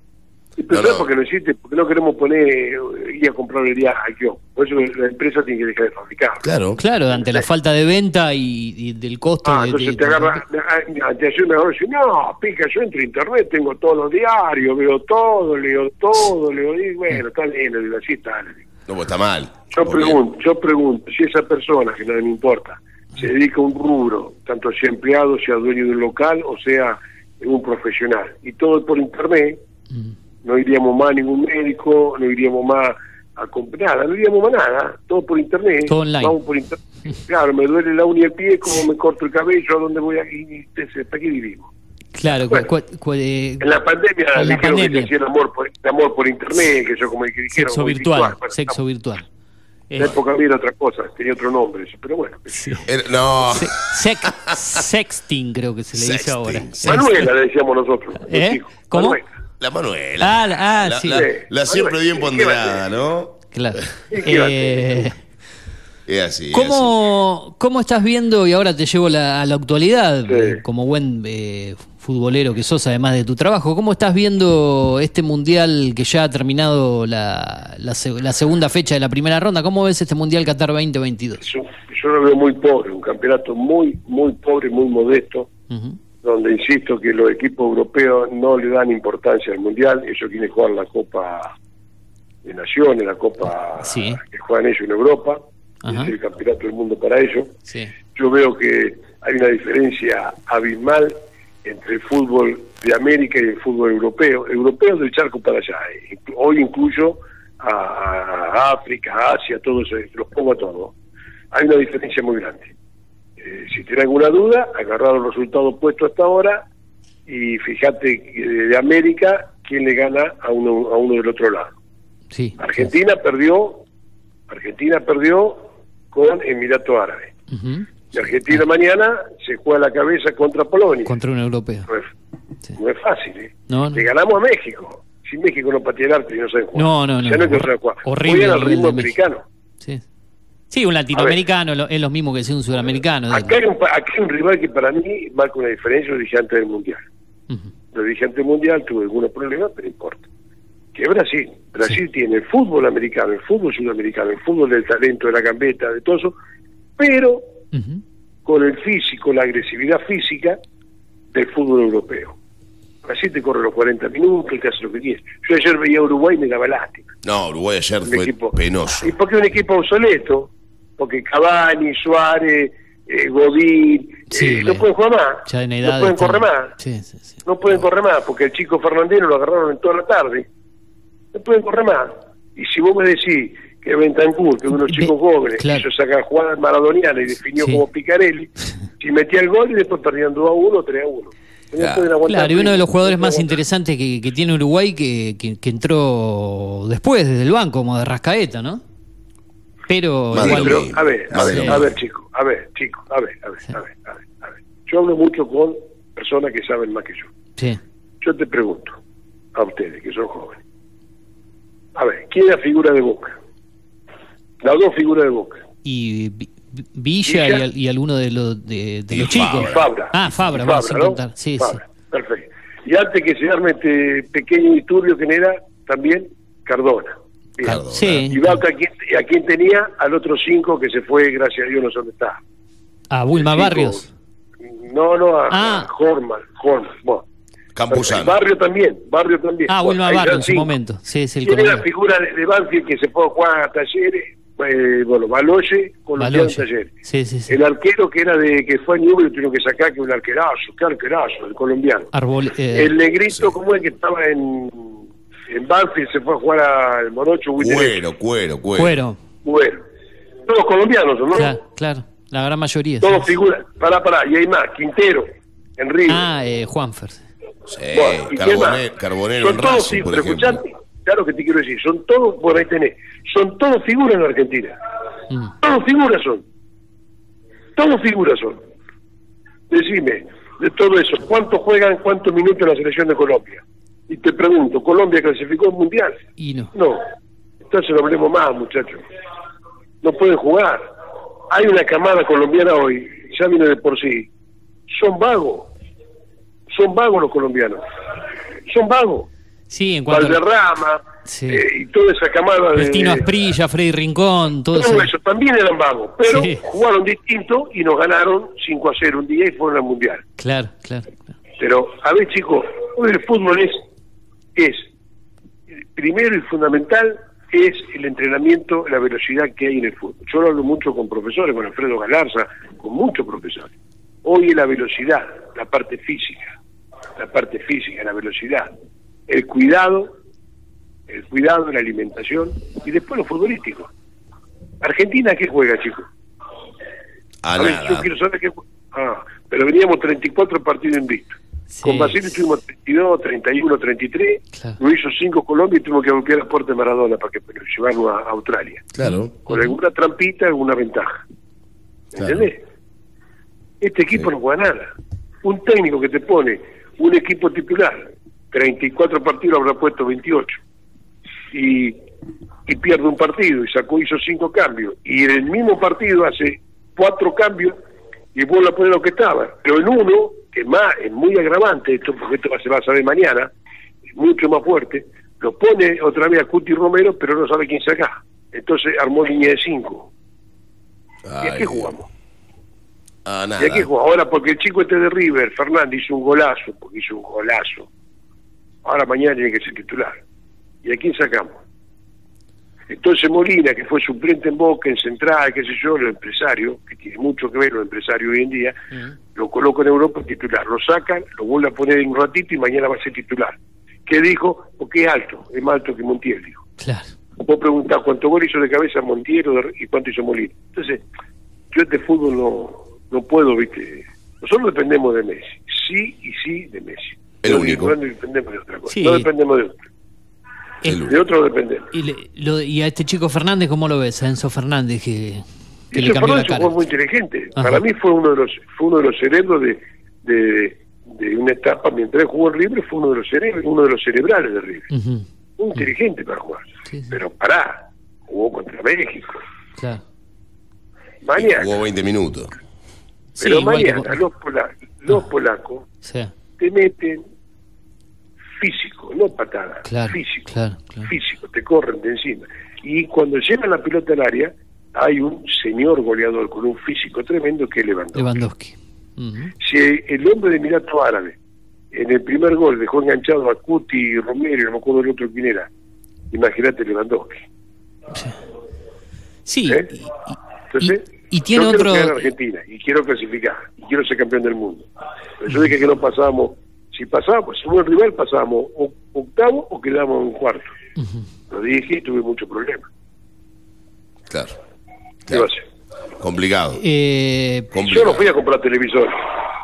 Pero No, ¿sabes no. no existe? Porque no queremos poner, eh, ir a comprar el día yo. Por eso la empresa tiene que dejar de fabricar. Claro. Claro, ante la falta de venta y, y del costo Ah, de, entonces de- te agarra, me agarró y dice, no, pica, yo entro a internet, tengo todos los diarios, veo todo, leo todo, leo, y bueno, está bien, le digo, así está. No, pues está mal. Yo pregunto, yo pregunto, si esa persona, que no me importa, se dedica a un rubro, tanto sea empleado, sea dueño de un local o sea un profesional, y todo por internet, Mm. no iríamos más a ningún médico, no iríamos más a comprar nada, no iríamos más nada, todo por internet. Todo online. Vamos por internet. Claro, me duele la uña y el pie, como me corto el cabello, a dónde voy a ir, ¿para qué vivimos? Claro, Bueno. eh, En la pandemia En la dijeron pandemia. que se el amor por, el amor por internet, que yo como que dijeron sexo virtual, Bueno, sexo virtual. En la época había otra cosa, tenía otro nombre, pero bueno. Sí. No. Se- sec- sexting creo que se le dice ahora. Manuela le decíamos nosotros. ¿Eh? ¿Cómo? Manuela. La Manuela. Ah, la- ah, La- sí. La, la siempre Manuela, bien ¿qué ponderada, ¿no? Claro. ¿Y qué va a Eh, Es así. es ¿cómo, ¿Cómo estás viendo, y ahora te llevo la- a la actualidad, Sí. eh, como buen eh, futbolero que sos, además de tu trabajo, ¿cómo estás viendo este mundial que ya ha terminado la, la, se- la segunda fecha de la primera ronda? ¿Cómo ves este mundial Qatar 2022? Yo, yo lo veo muy pobre, un campeonato muy, muy pobre, muy modesto, donde insisto que los equipos europeos no le dan importancia al mundial, ellos quieren jugar la Copa de Naciones, la Copa Sí. que juegan ellos en Europa, Ajá. es el campeonato del mundo para ellos. Sí. Yo veo que hay una diferencia abismal entre el fútbol de América y el fútbol europeo. Europeo del charco para allá. eh. Hoy incluyo a, África, a Asia, todo eso, los pongo a todos. Hay una diferencia muy grande. Eh, si tiene alguna duda, agarrar los resultados puestos hasta ahora y fíjate de América quién le gana a uno, a uno del otro lado. Sí. Argentina perdió, Argentina perdió con Emirato Árabe. Y Argentina mañana se juega la cabeza contra Polonia. Contra un europeo. No es, Sí. no es fácil, ¿eh? No, no. Le ganamos a México. Si México no patea el arte y no sabe jugar. No, no, no. Ya no es que no sabe jugar. Horrible Juegan al ritmo americano. Sí. Sí, un latinoamericano lo- es lo mismo que ser un sudamericano. Acá hay, un, acá hay un rival que para mí marca una diferencia, lo dije antes del Mundial. Lo dije antes del Mundial, tuve algunos problemas, pero importa. Que es Brasil. Brasil tiene el fútbol americano, el fútbol sudamericano, el fútbol del talento, de la gambeta, de todo eso, pero Con el físico, la agresividad física del fútbol europeo. Brasil te corre los 40 minutos y te hace lo que quieres. Yo ayer veía a Uruguay y me daba lástima. No, Uruguay ayer Un fue equipo- penoso. ¿Y por qué un equipo obsoleto? Porque Cavani, Suárez, eh, Godín, Sí, eh, no pueden jugar más. Ya en edad no pueden correr más. Sí, sí, sí. No pueden correr más, porque el chico Fernandino lo agarraron en toda la tarde. No pueden correr más. Y si vos me decís que Bentancur, que es uno de los Ve- chicos jóvenes, claro. hizo sacar jugadas maradonianas y definió Sí. como Picarelli, si metía el gol y después perdían 2 a 1 3 a 1. No Claro. y uno de los jugadores más interesantes que, que tiene Uruguay que, que, que entró después, desde el banco, como de Rascaeta, ¿no? Pero igual. Pero, a ver, a ver, a ver, chico, a ver, chico, a ver, a ver, a ver, a ver, a ver. Yo hablo mucho con personas que saben más que yo. Sí. Yo te pregunto, a ustedes que son jóvenes. A ver, ¿quién es la figura de Boca? Las dos figuras de Boca. Y Vi- Villa, Villa. y, y alguno de los, de, de los Fabra. chicos. Y Fabra. Ah, Fabra, bueno, sin ¿no? contar. Sí, Fabra, Perfecto. Y antes que se arme este pequeño disturbio que era también Cardona. Cardona. sí. Sí. Y Boca, ¿a quién, y a quién tenía? Al otro cinco que se fue, gracias a Dios, no sé dónde está. A Wilma Cinco. Barrios. No, no, a, Ah. a Horman, Horman. Bueno, Campuzano. Barrio también, Barrio también. Ah, Bueno, Wilma Barrios están en su momento. Sí, es el ¿Quién es la figura de, de Banfield que se a jugar a Talleres? Eh, bueno, Baloye con los Baloye. Talleres. Sí, sí, sí. El arquero que era de que fue a Newell tuvieron que sacar que un arquerazo, qué arquerazo, el colombiano. Arbol- eh, el negrito, ¿cómo es que estaba en, en Banfield? Se fue a jugar al Morocho. Cuero, cuero, cuero. Cuero. Bueno, todos colombianos, ¿no? Claro, claro. La gran mayoría. Todos sí. figuras. Pará, pará, y hay más, Quintero, en River. Ah, eh, Juanfer. Sí, Bueno, ¿y qué más? Carbone- Carbonero Son en todos Racing, por ejemplo. escuchate, claro que te quiero decir, son todos, bueno ahí tenés, son todos figuras en la Argentina. Mm. Todos figuras son. Todos figuras son. Decime, de todo eso, ¿cuántos juegan, cuántos minutos en la selección de Colombia? Y te pregunto, ¿Colombia clasificó al Mundial? Y no. No. Entonces no hablemos más, muchachos. No pueden jugar. Hay una camada colombiana hoy, ya viene de por sí. Son vagos. Son vagos los colombianos. Son vagos. Sí, en cuanto Valderrama Sí. eh, y toda esa camada de... Asprilla, Freddy Rincón, todo todo eso. también eran vagos, pero Sí. jugaron distinto y nos ganaron 5 a 0 un día y fueron al Mundial. Claro, claro. claro. Pero, a ver, chicos, hoy el fútbol es, es, primero y fundamental, es el entrenamiento, la velocidad que hay en el fútbol. Yo lo hablo mucho con profesores, con Alfredo Galarza, con muchos profesores. Hoy es la velocidad, la parte física, la parte física, la velocidad, el cuidado, el cuidado, la alimentación y después lo futbolístico. Argentina, ¿qué juega, chicos? A A ver, nada. yo quiero saber qué. Ah, pero veníamos 34 partidos invictos. Sí, Con Brasil sí. tuvimos 32, 31, 33. Claro. Lo hizo 5 Colombia y tuvimos que golpear la puerta de Maradona para que para llevarlo a, a Australia. Claro. Con alguna trampita, alguna ventaja. Claro. ¿Entendés? Este equipo Sí. no juega nada. Un técnico que te pone un equipo titular, 34 partidos habrá puesto 28. Y, y pierde un partido y sacó, hizo 5 cambios. Y en el mismo partido hace 4 cambios y vuelve a poner lo que estaba. Pero en uno, que más es muy agravante, esto porque esto se va a saber mañana, es mucho más fuerte, lo pone otra vez a Cuti Romero, pero no sabe quién saca. Entonces armó línea de 5. ¿Y a qué jugamos? A ¿Y a qué jugamos? Ahora, porque el chico este de River, Fernández, hizo un golazo, porque hizo un golazo. Ahora mañana tiene que ser titular. ¿Y a quién sacamos? Entonces Molina, que fue suplente en Boca, en Central, qué sé yo, los empresarios, que tiene mucho que ver los empresarios hoy en día, lo coloca en Europa titular. Lo sacan, lo vuelve a poner en un ratito y mañana va a ser titular. ¿Qué dijo? Porque es alto, es más alto que Montiel, dijo. Claro. Vos preguntás cuánto gol hizo de cabeza Montiel y cuánto hizo Molina. Entonces, yo este fútbol no, no puedo, ¿viste? Nosotros dependemos de Messi. Sí y sí de Messi. El No, único. No dependemos de otra cosa. Sí. No dependemos de otro. Eh, De otro dependemos. y, le- lo- y a este chico Fernández, ¿cómo lo ves? A Enzo Fernández, que, que le cambió la Fernández cara. fue muy inteligente. Ajá. Para mí fue uno de los fue uno de los cerebros de, de, de una etapa mientras jugó en River fue uno de los cerebros, uno de los cerebrales de River. Muy inteligente para jugar. Sí, sí. Pero pará, jugó contra México. Claro. Mañana. Jugó 20 minutos. Sí, Pero que mañana los, pola- los polacos Sí, te meten físico, no patada, Claro, físico, claro, claro. físico, te corren de encima. Y cuando llevan la pelota al área, hay un señor goleador con un físico tremendo que es Lewandowski. Lewandowski. Si el hombre de Emirato Árabe en el primer gol dejó enganchado a Cuti y Romero, no me acuerdo el otro quién era. Imagínate Lewandowski. Sí, ¿Eh? y- y- Entonces, y, tiene yo otro... quiero quedar en Argentina y quiero clasificar y quiero ser campeón del mundo. Pero yo dije que no pasábamos, si pasábamos, si un rival pasábamos o- octavo o quedábamos en cuarto. Lo dije y tuve muchos problemas. Claro. ¿Qué va a claro. Complicado. eh, Yo complicado. no fui a comprar televisores.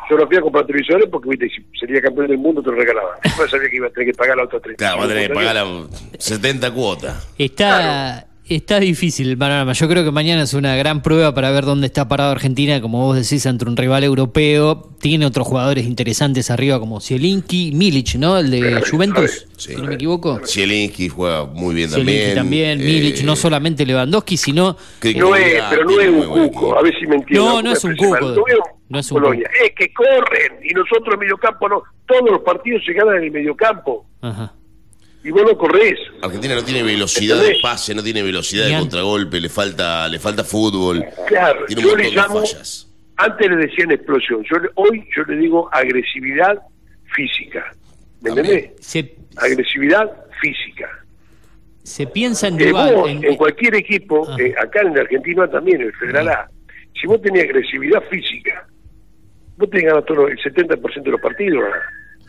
Yo no fui a comprar televisores porque, viste, si sería campeón del mundo te lo regalaban. Yo sabía que iba a tener que pagar la otra 30. Claro, va a tener que pagar la 70 cuotas. Está, está difícil el panorama. Yo creo que mañana es una gran prueba para ver dónde está parado Argentina, como vos decís, ante un rival europeo. Tiene otros jugadores interesantes arriba como Zielinski, Milic, ¿no? El de Juventus, Sí. si no me equivoco. Zielinski juega muy bien Zielinski también. también, eh, Milic, no solamente Lewandowski, sino... que- No es, pero no es un cuco, a ver si me entiendes. No, no es un cuco. No es un, Polonia. Es que corren y nosotros en mediocampo no. Todos los partidos se ganan en el mediocampo Ajá. Y vos no corres. Argentina no tiene velocidad de pase, no tiene velocidad de contragolpe, le falta, le falta fútbol. Claro, Tiene un yo le de llamo, fallas. antes le decían explosión, yo le- hoy yo le digo agresividad física. ¿Me entendés? Se, Agresividad física. se piensa en vos, en- en cualquier equipo, Ah. eh, acá en Argentina también, en el Federal A, si vos tenías agresividad física, vos te ganas todo el 70% de los partidos. ¿verdad?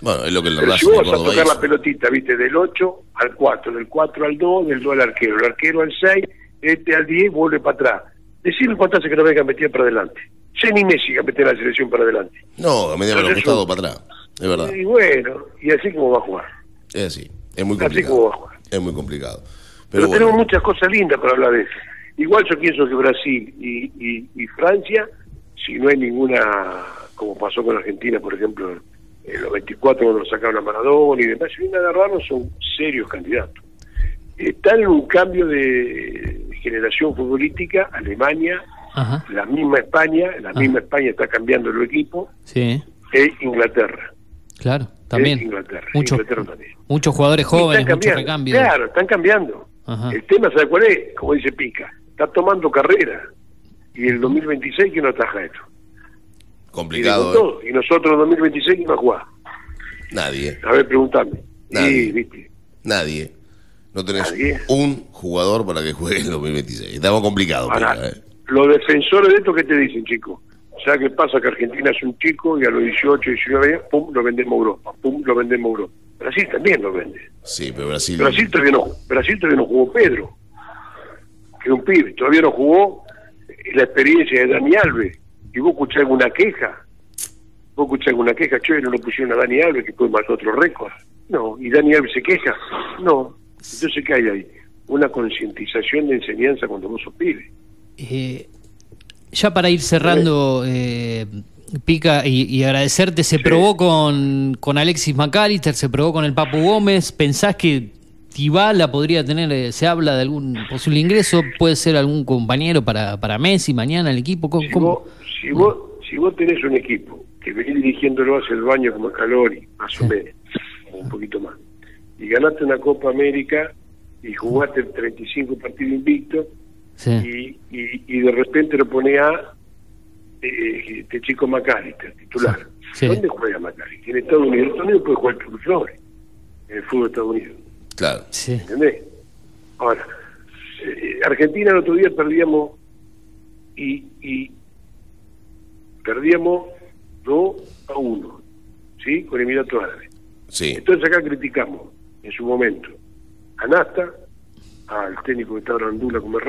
Bueno, es lo que el Pero si Racing de vos vas a tocar la pelotita, viste, del 8 al 4, del 4 al 2, del 2 al arquero, el arquero al 6, este al 10, vuelve para atrás. Decirle cuántas que no venga a meter para adelante. Sé ni Messi que mete la selección para adelante. No, a media para los costados para atrás. Es verdad. Y bueno, y así como va a jugar. Es así. Es muy Así como va a complicado. jugar. Es muy complicado. Pero, Pero tenemos bueno, muchas cosas lindas para hablar de eso. Igual yo pienso que Brasil y, y- y Francia, si no hay ninguna, como pasó con Argentina, por ejemplo, en los 24 cuando sacaron a Maradona y demás, si vienen a agarrarnos son serios candidatos. Están en un cambio de generación futbolística, Alemania, Ajá, la misma España, la misma España está cambiando el equipo, sí, e Inglaterra. claro, también. Es Inglaterra, Muchos, Inglaterra también. muchos jugadores Y jóvenes, muchos recambios. Claro, están cambiando. Ajá. El tema, ¿sabe cuál es? Como dice Pica, está tomando carrera. Y el 2026, ¿quién no ataja esto? Y, complicado. ¿eh? todo. y nosotros en 2026, ¿quién va a jugar? Nadie. A ver, preguntame. Nadie. Viste. Nadie. No tenés Nadie. un jugador para que juegue en 2026. Estamos complicados. Ahora, ¿eh? los defensores de esto, ¿qué te dicen, chicos? ¿Sabes qué pasa? Que Argentina es un chico y a los 18, 19 años, pum, lo vendemos a Europa, pum, lo vendemos a Europa. Brasil también lo vende. Sí, pero Brasil. Brasil todavía no, Brasil todavía no jugó Pedro, que es un pibe, todavía no jugó eh, la experiencia de Dani Alves. ¿Y vos escuchás alguna queja? ¿Vos escuchás alguna queja? Che, no lo pusieron a Dani Alves, que puede marcar otro récord. No, ¿y Dani Alves se queja? No. Entonces, ¿qué hay ahí? Una concientización de enseñanza cuando vos sos pibe. Eh, ya para ir cerrando, eh, Pica, y, y agradecerte, se probó con, con Alexis McAllister, se probó con el Papu Gómez, ¿pensás que Tibala podría tener, eh, se habla de algún posible ingreso, puede ser algún compañero para, para Messi mañana el equipo? ¿Cómo- Si cómo? vos, si, vos, si vos tenés un equipo que venís dirigiéndolo hace el baño como Calori, más o menos, o un poquito más, y ganaste una Copa América y jugaste 35 partidos invictos, Sí. y, y, y de repente lo pone a eh, este chico McAllister, titular. Sí. ¿Dónde juega McAllister? En Estados Unidos. En Estados Unidos puede jugar Chuck Flores, en el fútbol de Estados Unidos. Claro. Sí. ¿Entendés? Ahora, eh, Argentina el otro día perdíamos y, y perdíamos 2 a 1, ¿sí? Con Emiratos Árabes. Sí. Entonces acá criticamos en su momento a Nasta, al técnico que estaba en Andula como el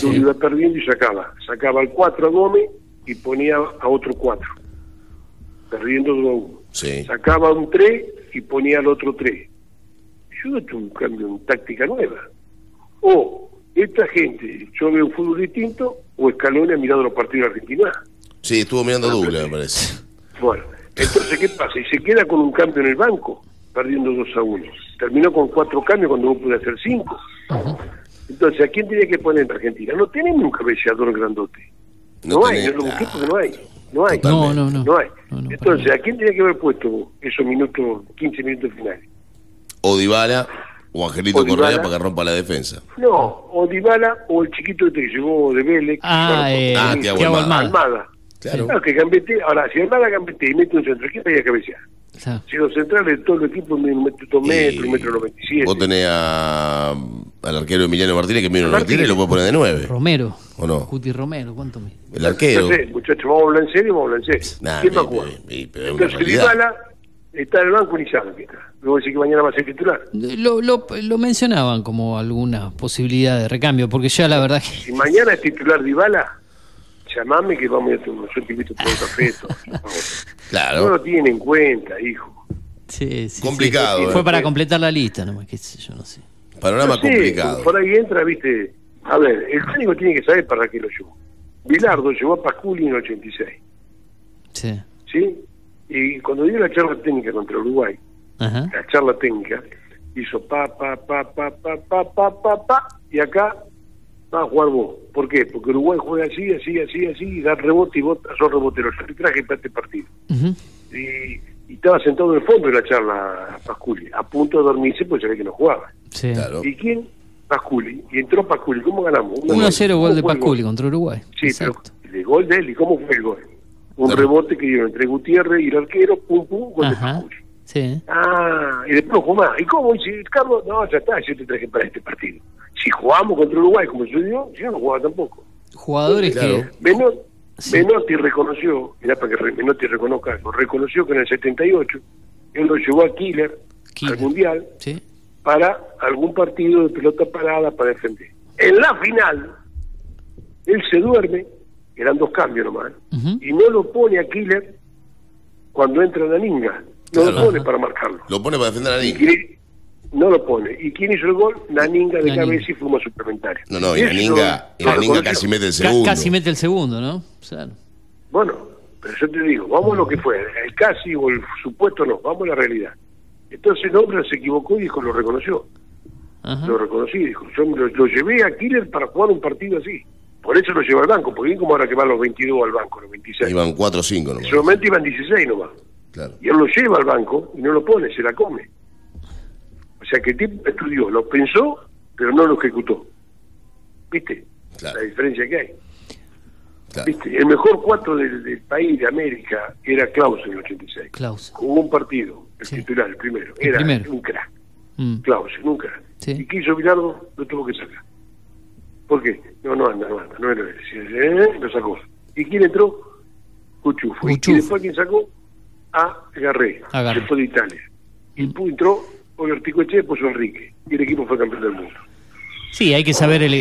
que iba perdiendo y sacaba. Sacaba al 4 a Gómez y ponía a otro 4, perdiendo 2 a 1. Sí. Sacaba un 3 y ponía al otro 3. Yo he hecho un cambio en táctica nueva. O esta gente, yo veo un fútbol distinto, o Escalón ha mirado los partidos de Argentina. Sí, estuvo mirando doble, me parece. Bueno, entonces, ¿qué pasa? Y se queda con un cambio en el banco, perdiendo 2 a 1. Terminó con cuatro cambios cuando vos pude hacer cinco. Entonces, ¿a quién tenía que poner en Argentina? No tenemos un cabeceador grandote. No No, hay, tenés- no lo busqué ah, porque no hay. No hay. No, no, no. No hay. No, no, Entonces. ¿a quién tenía que haber puesto esos minutos, 15 minutos finales? O Dybala o Angelito O Dybala. Correa para que rompa la defensa. No, o Dybala o el chiquito este que llegó de Vélez. Ah, eh, Ah, Almada. Almada. Almada. Claro. Claro, que Gambete, ahora, si Armada Gambete y mete un centro, ¿quién vaya a cabecear? Claro. Si los centrales de todo el equipo miden un metro, dos metros, Y un metro noventa y siete. Vos tenés a, al arquero Emiliano Martínez que mide un Martínez. Y lo puede poner de nueve. Romero. ¿O no? Cuti Romero, ¿cuánto me? El arquero. No sé, muchachos, vamos a hablar en serio, vamos a hablar en serio. Nah, ¿Quién va a me- jugar? Entonces. Dybala está en el banco ni sabe que está. Luego dice que mañana va a ser titular. Lo, lo, lo mencionaban como alguna posibilidad de recambio, porque ya la verdad que... Si mañana es titular Dybala, llamame que vamos a hacer un yo te invito a tomar un café. Vamos. No Claro. lo tienen en cuenta, hijo. Sí, sí, Complicado, sí. eh. Fue para completar la lista nomás, qué sé yo, no sé. Panorama No sé, complicado. Por ahí entra, viste. A ver, el técnico tiene que saber para qué lo llevó. Bilardo llevó a Pasculi en el 86, Sí. ¿sí? Y cuando dio la charla técnica contra Uruguay, Ajá. la charla técnica, hizo pa, pa, pa, pa, pa, pa, pa, pa, pa, y acá va a jugar vos. ¿Por qué? Porque Uruguay juega así, así, así, así, y da rebote y vos sos rebotero. Yo te traje para este partido. Y, y estaba sentado en el fondo de la charla Pasculi, a punto de dormirse, pues se ve que no jugaba. Sí. Claro. ¿Y quién? Pasculi. Y entró Pasculi. ¿Cómo ganamos? 1-0 gol de ¿Cómo fue el Pasculi contra Uruguay. Sí, Exacto. pero el gol de él. ¿Y cómo fue el gol? Un Claro. rebote que dieron entre Gutiérrez y el arquero, pum, pum, gol de. Pasculi. Sí. Ah, y después no jugó más. ¿Y cómo? dice Carlos, no, ya está, yo te traje para este partido. Si jugamos contra Uruguay como sucedió, yo no jugaba tampoco. Jugadores Claro. que... Sí. Menotti reconoció, mirá para que Menotti reconozca algo, reconoció que en el 78 él lo llevó a Killer, Killer. al Mundial Sí. para algún partido de pelota parada para defender. En la final, él se duerme, eran dos cambios nomás, y no lo pone a Killer cuando entra la Ninga, no Claro. lo pone para marcarlo. Lo pone para defender a quiere- no lo pone. ¿Y quién hizo el gol? Naninga de Naninga. cabeza y fumo suplementario. No, no, y eso la Ninga, y lo la Ninga reconoció. casi mete el segundo. casi mete el segundo, ¿no? Claro. Bueno, pero yo te digo, vamos a lo que fue, el casi o el supuesto no, vamos a la realidad. Entonces el hombre se equivocó y dijo, lo reconoció. Ajá. Lo reconocí, dijo, yo lo, lo llevé a Killer para jugar un partido así. Por eso lo llevo al banco, porque bien como ahora que van los 22 al banco, los 26. Iban 4 o 5 En nomás. ese momento iban 16 nomás. Claro. Y él lo lleva al banco y no lo pone, se la come. O sea que el tipo estudió, lo pensó, pero no lo ejecutó. ¿Viste? Claro. La diferencia que hay. Claro. ¿Viste? El mejor cuatro del, del país de América era Klaus en el 86. Klaus. Jugó un partido, el Sí. titular, el primero. El Era primero. un crack. Mm. Klaus, un crack. Sí. ¿Y qué hizo Bilardo? Lo tuvo que sacar. ¿Por qué? No, no anda, no anda, no era él. Eh, Lo sacó. ¿Y quién entró? Cuchufo. ¿Y Cuchufo. después quién sacó? A Garré, A Garré. después de Italia. Y entró Orticoche, puso Enrique. Y el equipo fue campeón del mundo. Sí, hay que saber el-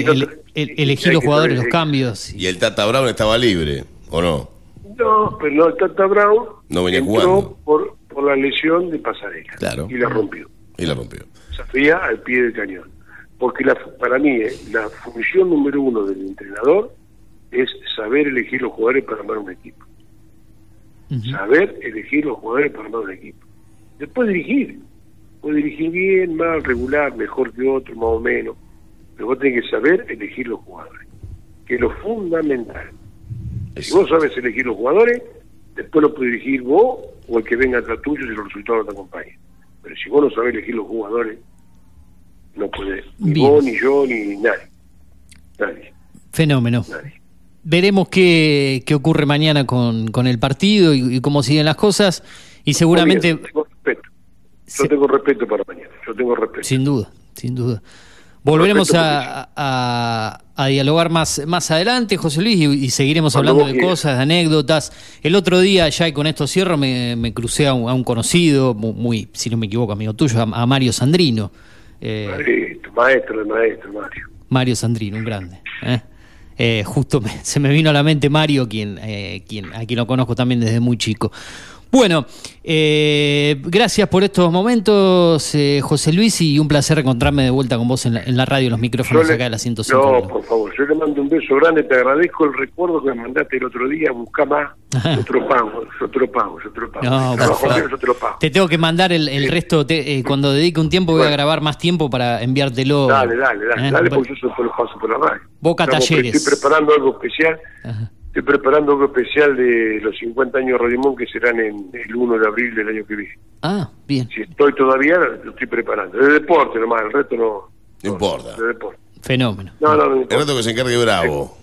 elegir los jugadores, los cambios. Y el Tata Brown estaba libre, ¿o no? No, pero no, el Tata Brown No venía entró jugando. Por, por la lesión de Pasarela. Claro. Y la rompió. Y la rompió. Safía al pie del cañón. Porque la, para mí, eh, la función número uno del entrenador es saber elegir los jugadores para armar un equipo. Saber elegir los jugadores para armar un equipo. Después dirigir. Puede dirigir bien, mal, regular, mejor que otro, más o menos. Pero vos tenés que saber elegir los jugadores. Que es lo fundamental. Si vos sabes elegir los jugadores, después lo puedes dirigir vos o el que venga atrás tuyo si los resultados no te acompañan. Pero si vos no sabés elegir los jugadores, no podés. Ni Bien. vos, ni yo, ni nadie. Nadie, Fenómeno. nadie. Veremos qué, qué ocurre mañana con, con el partido y, y cómo siguen las cosas. Y seguramente, Muy bien, tengo respeto. Yo tengo respeto para mañana. Yo tengo respeto. sin duda, sin duda. Volveremos a, a- a dialogar más, más adelante, José Luis, y, y seguiremos Cuando hablando de quieras. cosas, de anécdotas. El otro día, ya y con esto cierro, me, me crucé a un, a un conocido, mu- muy, si no me equivoco, amigo tuyo, a, Mario Sandrino. Eh, Maestro, maestro maestro, Mario. Mario Sandrino, un grande. ¿eh? Eh, justo me- se me vino a la mente Mario, quien, eh, quien, a quien lo conozco también desde muy chico. Bueno, eh, gracias por estos momentos, eh, José Luis, y un placer encontrarme de vuelta con vos en la, en la radio, en los micrófonos le- acá de la 105. No, por favor, yo le mando un beso grande, te agradezco el recuerdo que me mandaste el otro día, busca más, yo te lo pago, yo te lo pago, lo pago. No, por lo pago. Te tengo que mandar el, el resto, te- eh, cuando dedique un tiempo voy a grabar más tiempo para enviártelo. Dale, dale, dale, ¿eh? dale, porque yo te lo paso por la radio. Boca Estamos- Talleres. Estoy preparando algo especial, Ajá. Estoy preparando algo especial de los 50 años de Rodimón que serán en el 1 de abril del año que viene. Ah, bien, Si estoy todavía, lo estoy preparando. De deporte nomás, el resto no. No importa. De deporte. fenómeno. No, no, no. El rato que se encargue Bravo.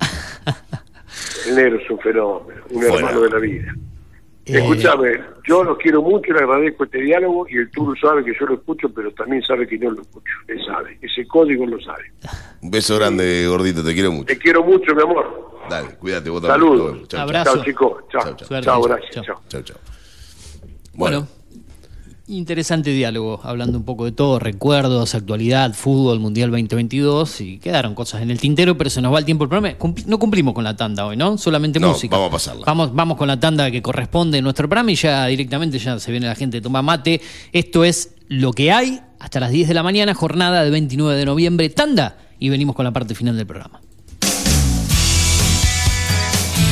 El negro es un fenómeno, un hermano de la vida. Eh, Escúchame, yo los quiero mucho, le agradezco este diálogo y el Turo sabe que yo lo escucho, pero también sabe que no lo escucho. Él sabe, ese código lo sabe. Un beso grande, gordito, te quiero mucho. Te quiero mucho, mi amor. Dale, cuídate vos también. Saludos. Chau. Abrazo. Chao, chicos. Chao, Chao, chao, chao. Gracias. Chao. Chao. Bueno, interesante diálogo, hablando un poco de todo, recuerdos, actualidad, fútbol, Mundial 2022, y quedaron cosas en el tintero, pero se nos va el tiempo el programa. Cumpli- no cumplimos con la tanda hoy, ¿no? Solamente No, música. vamos a pasarla. Vamos, vamos con la tanda que corresponde en nuestro programa y ya directamente ya se viene la gente, toma mate. Esto es lo que hay hasta las 10 de la mañana, jornada de 29 de noviembre, tanda, y venimos con la parte final del programa.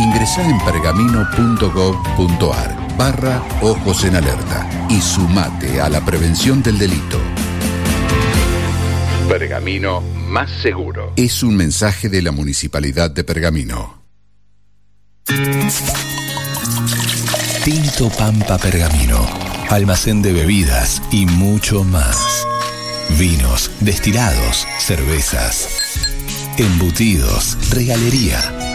Ingresá en pergamino.gov.ar barra Ojos en Alerta y sumate a la prevención del delito. Pergamino más seguro. Es un mensaje de la Municipalidad de Pergamino. Tinto Pampa Pergamino, almacén de bebidas y mucho más. Vinos, destilados, cervezas, embutidos, regalería.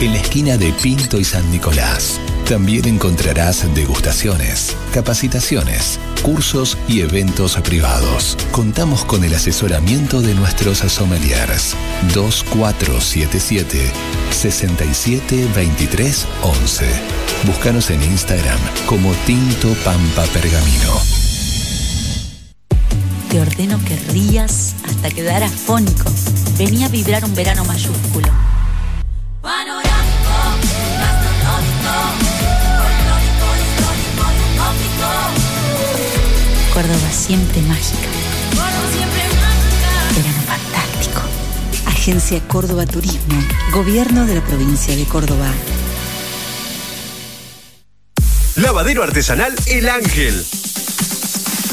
En la esquina de Pinto y San Nicolás también encontrarás degustaciones, capacitaciones, cursos y eventos privados. Contamos con el asesoramiento de nuestros sommeliers 2477 6723 11. Búscanos en Instagram como Tinto Pampa Pergamino. Te ordeno que rías hasta quedar afónico. Venía a vibrar un verano mayúsculo. Córdoba siempre mágica. Verano fantástico. Agencia Córdoba Turismo. Gobierno de la provincia de Córdoba. Lavadero artesanal El Ángel.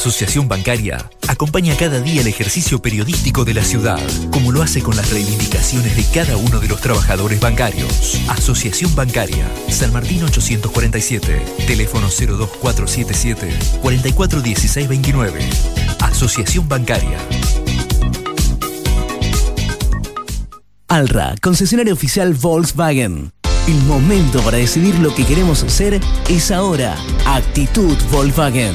Asociación Bancaria acompaña cada día el ejercicio periodístico de la ciudad, como lo hace con las reivindicaciones de cada uno de los trabajadores bancarios. Asociación Bancaria, San Martín 847, teléfono 02477 441629. Asociación Bancaria. Alra, concesionario oficial Volkswagen. El momento para decidir lo que queremos hacer es ahora. Actitud Volkswagen.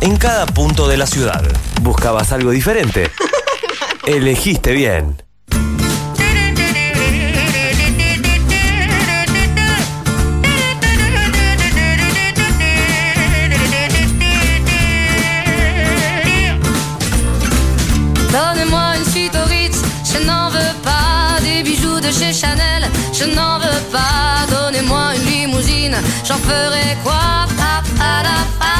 en cada punto de la ciudad. ¿Buscabas algo diferente? Elegiste bien. Donnez-moi une suite au Ritz, je n'en veux pas des bijoux de chez Chanel, je n'en veux pas. Donnez-moi une limousine, j'en ferai quoi Pa, pa, la, pa.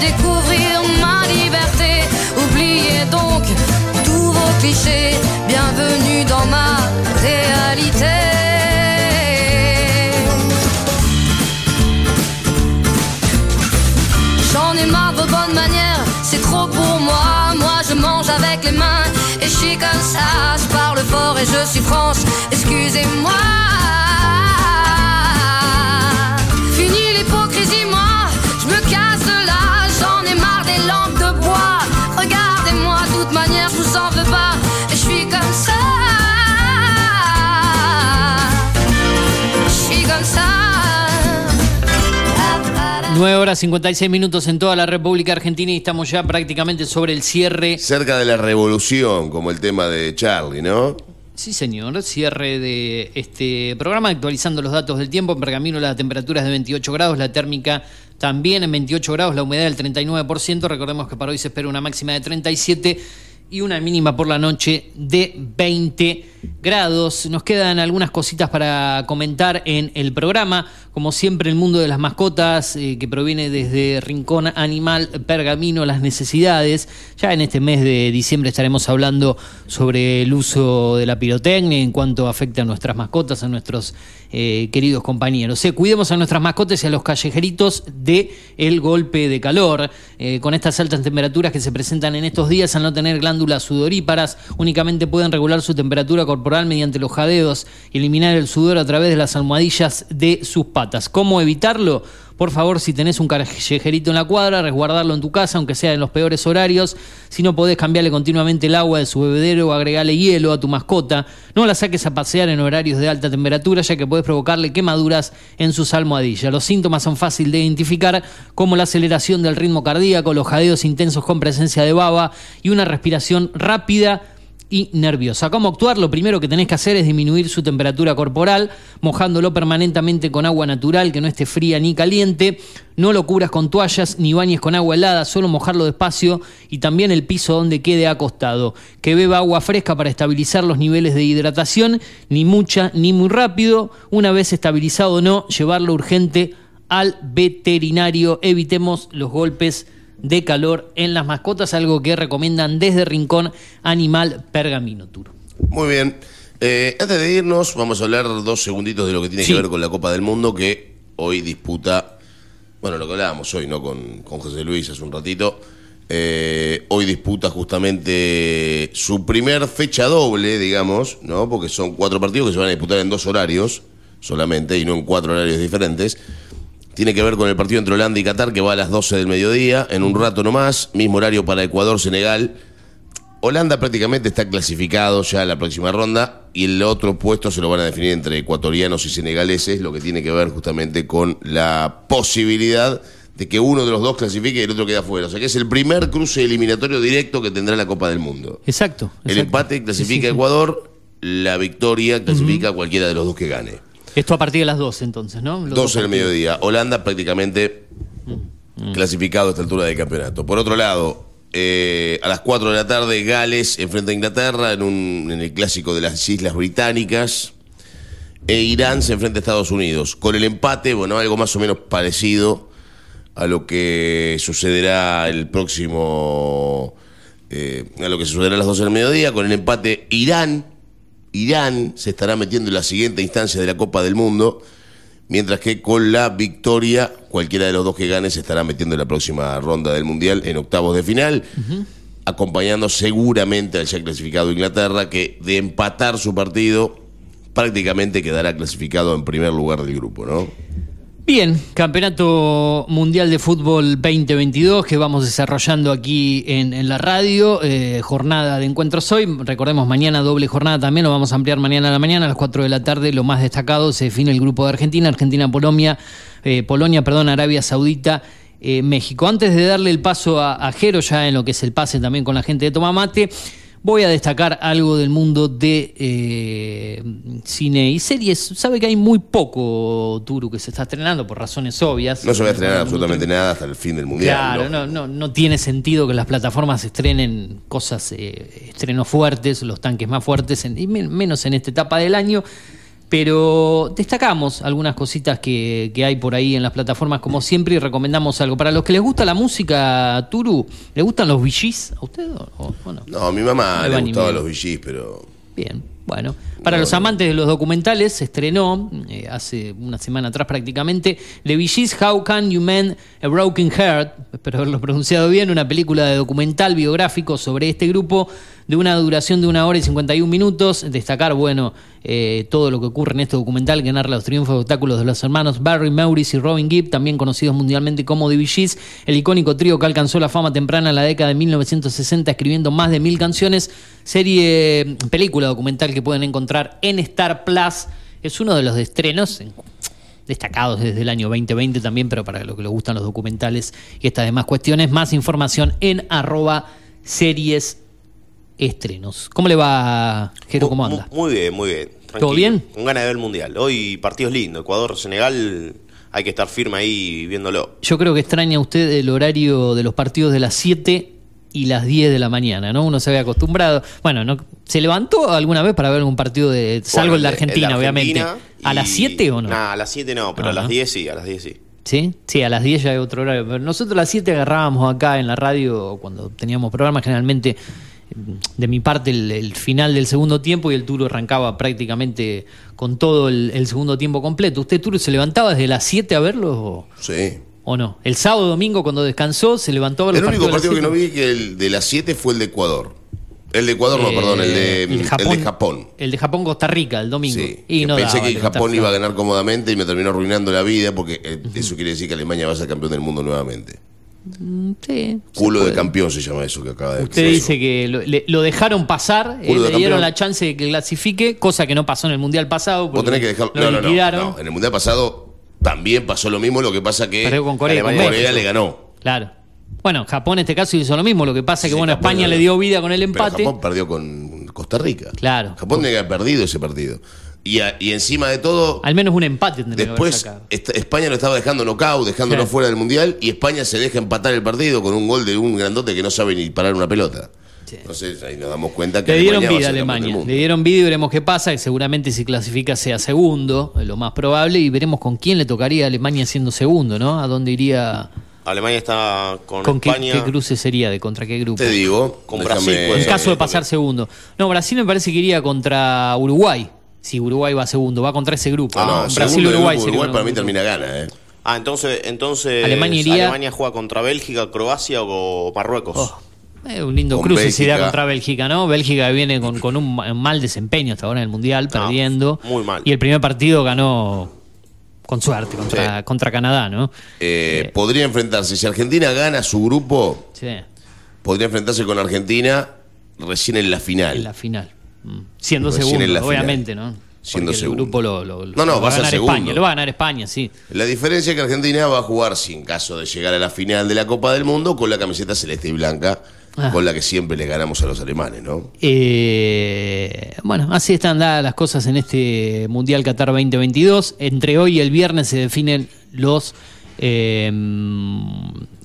Découvrir ma liberté. Oubliez donc tous vos clichés. Bienvenue dans ma réalité. J'en ai marre de vos bonnes manières, c'est trop pour moi. Moi je mange avec les mains et je suis comme ça. Je parle fort et je suis France, excusez-moi. 9 horas 56 minutos en toda la República Argentina y estamos ya prácticamente sobre el cierre. Cerca de la revolución, como el tema de Charlie, ¿no? Sí, señor. Cierre de este programa, actualizando los datos del tiempo. En Pergamino la temperatura es de 28 grados, la térmica también en 28 grados, la humedad del 39%. Recordemos que para hoy se espera una máxima de 37 y una mínima por la noche de 20 grados. Nos quedan algunas cositas para comentar en el programa. Como siempre, el mundo de las mascotas, eh, que proviene desde Rincón Animal Pergamino, las necesidades. Ya en este mes de diciembre estaremos hablando sobre el uso de la pirotecnia en cuanto afecta a nuestras mascotas, a nuestros eh, queridos compañeros. Eh, cuidemos a nuestras mascotas y a los callejeritos de el golpe de calor. Con estas altas temperaturas que se presentan en estos días, al no tener glándulas sudoríparas, únicamente pueden regular su temperatura corporal mediante los jadeos y eliminar el sudor a través de las almohadillas de sus patas. ¿Cómo evitarlo? Por favor, si tenés un callejerito en la cuadra, resguardarlo en tu casa, aunque sea en los peores horarios. Si no podés cambiarle continuamente el agua de su bebedero o agregarle hielo a tu mascota, no la saques a pasear en horarios de alta temperatura, ya que puedes provocarle quemaduras en sus almohadillas. Los síntomas son fáciles de identificar, como la aceleración del ritmo cardíaco, los jadeos intensos con presencia de baba y una respiración rápida y nerviosa. ¿Cómo actuar? Lo primero que tenés que hacer es disminuir su temperatura corporal, mojándolo permanentemente con agua natural que no esté fría ni caliente. No lo cubras con toallas ni bañes con agua helada, solo mojarlo despacio y también el piso donde quede acostado. Que beba agua fresca para estabilizar los niveles de hidratación, ni mucha ni muy rápido. Una vez estabilizado o no, llevarlo urgente al veterinario. Evitemos los golpes de calor en las mascotas, algo que recomiendan desde Rincón Animal Pergamino Tour. Muy bien. Eh, antes de irnos, vamos a hablar dos segunditos de lo que tiene Sí. que ver con la Copa del Mundo, que hoy disputa, bueno, lo que hablábamos hoy, ¿no? Con, con José Luis hace un ratito. Eh, hoy disputa justamente su primer fecha doble, digamos, ¿no? Porque son cuatro partidos que se van a disputar en dos horarios solamente y no en cuatro horarios diferentes. Tiene que ver con el partido entre Holanda y Qatar, que va a las 12 del mediodía, en un rato nomás, mismo horario para Ecuador, Senegal. Holanda prácticamente está clasificado ya a la próxima ronda y el otro puesto se lo van a definir entre ecuatorianos y senegaleses, lo que tiene que ver justamente con la posibilidad de que uno de los dos clasifique y el otro quede afuera. O sea que es el primer cruce eliminatorio directo que tendrá la Copa del Mundo. Exacto. El empate clasifica Sí, sí, a sí. Ecuador, la victoria clasifica a cualquiera de los dos que gane. Esto a partir de las 12 entonces, ¿no? Los 12 del mediodía. Holanda prácticamente clasificado a esta altura del campeonato. Por otro lado, eh, a las 4 de la tarde, Gales enfrenta a Inglaterra en, un, en el clásico de las Islas Británicas. E Irán se enfrenta a Estados Unidos. Con el empate, bueno, algo más o menos parecido a lo que sucederá el próximo. eh, a lo que sucederá a las 12 del mediodía. Con el empate, Irán. Irán se estará metiendo en la siguiente instancia de la Copa del Mundo. Mientras que con la victoria, cualquiera de los dos que gane se estará metiendo en la próxima ronda del Mundial en octavos de final, acompañando seguramente al ya clasificado Inglaterra, que de empatar su partido prácticamente quedará clasificado en primer lugar del grupo, ¿no? Bien, Campeonato Mundial de Fútbol 2022 que vamos desarrollando aquí en, la radio, eh, jornada de encuentros hoy, recordemos mañana doble jornada también, lo vamos a ampliar mañana a la mañana a las 4 de la tarde, lo más destacado se define el grupo de Argentina, Argentina, Polonia, eh, Polonia, perdón, Arabia Saudita, eh, México. Antes de darle el paso a, a Jero ya en lo que es el pase también con la gente de Tomamate, Voy a destacar algo del mundo de eh, cine y series. Sabe que hay muy poco Turu que se está estrenando por razones obvias. No se va a estrenar absolutamente nada hasta el fin del mundial. Claro, no, no, no tiene sentido que las plataformas estrenen cosas, eh, estrenos fuertes, los tanques más fuertes, en- y men- menos en esta etapa del año. Pero destacamos algunas cositas que, que hay por ahí en las plataformas, como siempre, y recomendamos algo. Para los que les gusta la música, Turu, ¿le gustan los VGs a usted o, no? No, a mi mamá le gustaban los VGs, pero Bien, bueno. Para los amantes de los documentales, se estrenó eh, hace una semana atrás prácticamente The Gees, How Can You Mend a Broken Heart, espero haberlo pronunciado bien, una película de documental biográfico sobre este grupo de una duración de una hora y 51 minutos. Destacar, bueno, eh, todo lo que ocurre en este documental, que narra los triunfos y obstáculos de los hermanos Barry Maurice y Robin Gibb, también conocidos mundialmente como The Gees, el icónico trío que alcanzó la fama temprana en la década de 1960 escribiendo más de mil canciones. Serie, película documental que pueden encontrar en Star Plus. Es uno de los estrenos en- destacados desde el año 2020 también, pero para los que les gustan los documentales y estas demás cuestiones, más información en arroba series estrenos. ¿Cómo le va, Jero? ¿Cómo anda? Muy bien, muy bien. Tranquilo. ¿Todo bien? Con ganas de ver el mundial. Hoy partidos lindos. Ecuador-Senegal, hay que estar firme ahí viéndolo. Yo creo que extraña usted el horario de los partidos de las 7 y las 10 de la mañana, ¿no? Uno se había acostumbrado. Bueno, ¿no? ¿se levantó alguna vez para ver un partido de. salvo Bueno, el de Argentina, obviamente? ¿A las y- 7 o no? Nah, a las 7 no, pero a las ¿no? 10 sí, a las 10 sí. ¿Sí? Sí, a las 10 ya hay otro horario. Pero nosotros a las 7 agarrábamos acá en la radio, cuando teníamos programas, generalmente de mi parte el, el final del segundo tiempo y el Turo arrancaba prácticamente con todo el, el segundo tiempo completo. ¿Usted, Turo, se levantaba desde las 7 a verlo o, sí. O no? El sábado, domingo, cuando descansó, se levantó a ver El los único partido que no vi que el de las 7 fue el de Ecuador. El de Ecuador, no, Eh, perdón, el de, el el Japón. de Japón. El de Japón-Costa Rica, el domingo. Sí, y no pensé daba que. Japón iba a ganar cómodamente y me terminó arruinando la vida porque eh, eso quiere decir que Alemania va a ser campeón del mundo nuevamente. Mm, Sí. Culo de campeón se llama eso que acaba de Usted dice que lo, le- lo dejaron pasar, eh, de le dieron campeón. la chance de que clasifique, cosa que no pasó en el Mundial pasado. Vos tenés que lo No, no, no, no. En el mundial pasado también pasó lo mismo, lo que pasa que Perdió con Corea con. Corea le ganó. Claro. Bueno, Japón en este caso hizo lo mismo, lo que pasa es que Sí, bueno, Japón España ganó. le dio vida con el Pero empate. Japón perdió con Costa Rica. Claro. Japón tenía que haber perdido ese partido. Y, a- y encima de todo, Al menos un empate tendría que haber después esta- España lo estaba dejando knockout, dejándolo fuera del mundial, y España se deja empatar el partido con un gol de un grandote que no sabe ni parar una pelota. Entonces ahí nos damos cuenta que Le dieron Alemania va a vida a Alemania. Le dieron vida y veremos qué pasa. que Seguramente si clasifica sea segundo, es lo más probable. Y veremos con quién le tocaría a Alemania siendo segundo, ¿no? A dónde iría. Alemania está con, ¿Con qué, España. qué cruce sería? ¿De contra qué grupo? Te digo, Con Brasil, En caso de pasar segundo. No, Brasil me parece que iría contra Uruguay. Si Uruguay va segundo, va contra ese grupo. Ah, no, Brasil-Uruguay Uruguay para mí termina gana, ¿eh? Ah, entonces, entonces Alemania iría- Alemania juega contra Bélgica, Croacia o Marruecos. Oh, Eh, un lindo Con cruce si da Bélgica. contra Bélgica, ¿no? Bélgica viene con, con un ma- mal desempeño hasta ahora en el Mundial, perdiendo. muy mal. Y el primer partido ganó con suerte contra, contra Canadá, ¿no? Eh, Podría enfrentarse, si Argentina gana su grupo, Sí, podría enfrentarse con Argentina recién en la final. en la final. Mm. Siendo Recién segundo, en la final. obviamente, ¿no? Siendo el segundo. grupo lo, lo- lo- No, no, lo va a ser ganar segundo. España, lo va a ganar España, sí. La diferencia es que Argentina va a jugar, si en caso de llegar a la final de la Copa del Mundo, con la camiseta celeste y blanca, Ah. con la que siempre le ganamos a los alemanes, ¿no? Eh, bueno, así están dadas las cosas en este Mundial Qatar 2022. Entre hoy y el viernes se definen los, eh,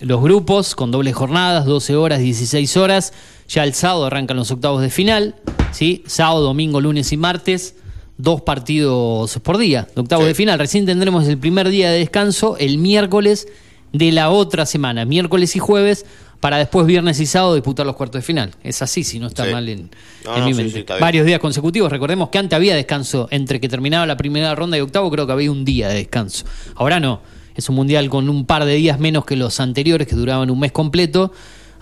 los grupos con dobles jornadas, 12 horas, 16 horas. Ya el sábado arrancan los octavos de final. ¿sí? Sábado, domingo, lunes y martes. Dos partidos por día de octavos de final. Recién tendremos el primer día de descanso el miércoles de la otra semana, miércoles y jueves, para después viernes y sábado disputar los cuartos de final. Es así, si no está Sí. mal en, No, en no, mi mente. sí. Varios días consecutivos. Recordemos que antes había descanso entre que terminaba la primera ronda y octavo, creo que había un día de descanso. Ahora no. Es un mundial con un par de días menos que los anteriores, que duraban un mes completo.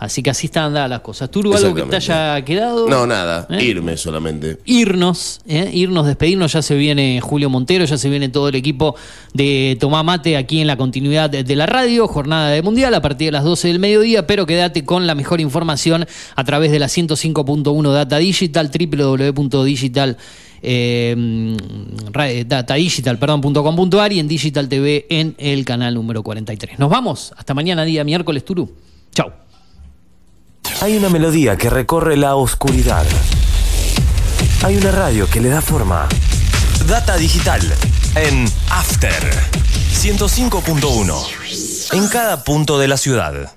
Así que así están dadas las cosas. ¿Turu, algo que te haya quedado? No, nada, ¿Eh? irme solamente. irnos, ¿eh? irnos, despedirnos. Ya se viene Julio Montero, ya se viene todo el equipo de Tomá Mate aquí en la continuidad de, la radio. Jornada de Mundial a partir de las 12 del mediodía, pero quédate con la mejor información a través de la 105.1 Data Digital, www.digital. Eh, eh, datadigital, perdón, punto com punto ar y en Digital TV en el canal número 43. Nos vamos, hasta mañana día miércoles, Turu. Chau. Hay una melodía que recorre la oscuridad. Hay una radio que le da forma. Data digital en After 105.1. En cada punto de la ciudad.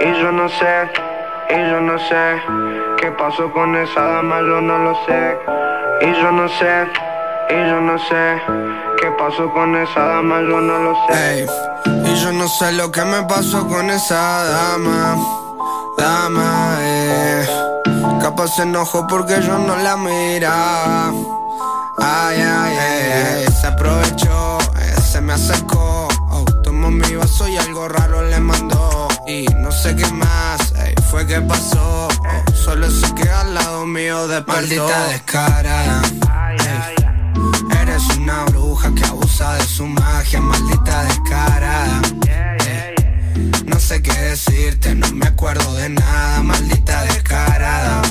Y yo no sé, y yo no sé qué pasó con esa dama, yo no lo sé. Y yo no sé, y yo no sé qué pasó con esa dama, yo no lo sé. Ey, y yo no sé lo que me pasó con esa dama, dama, eh. Capaz se enojó porque yo no la miraba. Ay, ay, ay, ay. Se aprovechó, eh, se me acercó. Oh, tomó mi vaso y algo raro le mandó. Y no sé qué más ey, fue que pasó. Oh, solo sé que al lado mío despertó. Maldita descarada una bruja que abusa de su magia, maldita descarada. No sé qué decirte, no me acuerdo de nada, maldita descarada.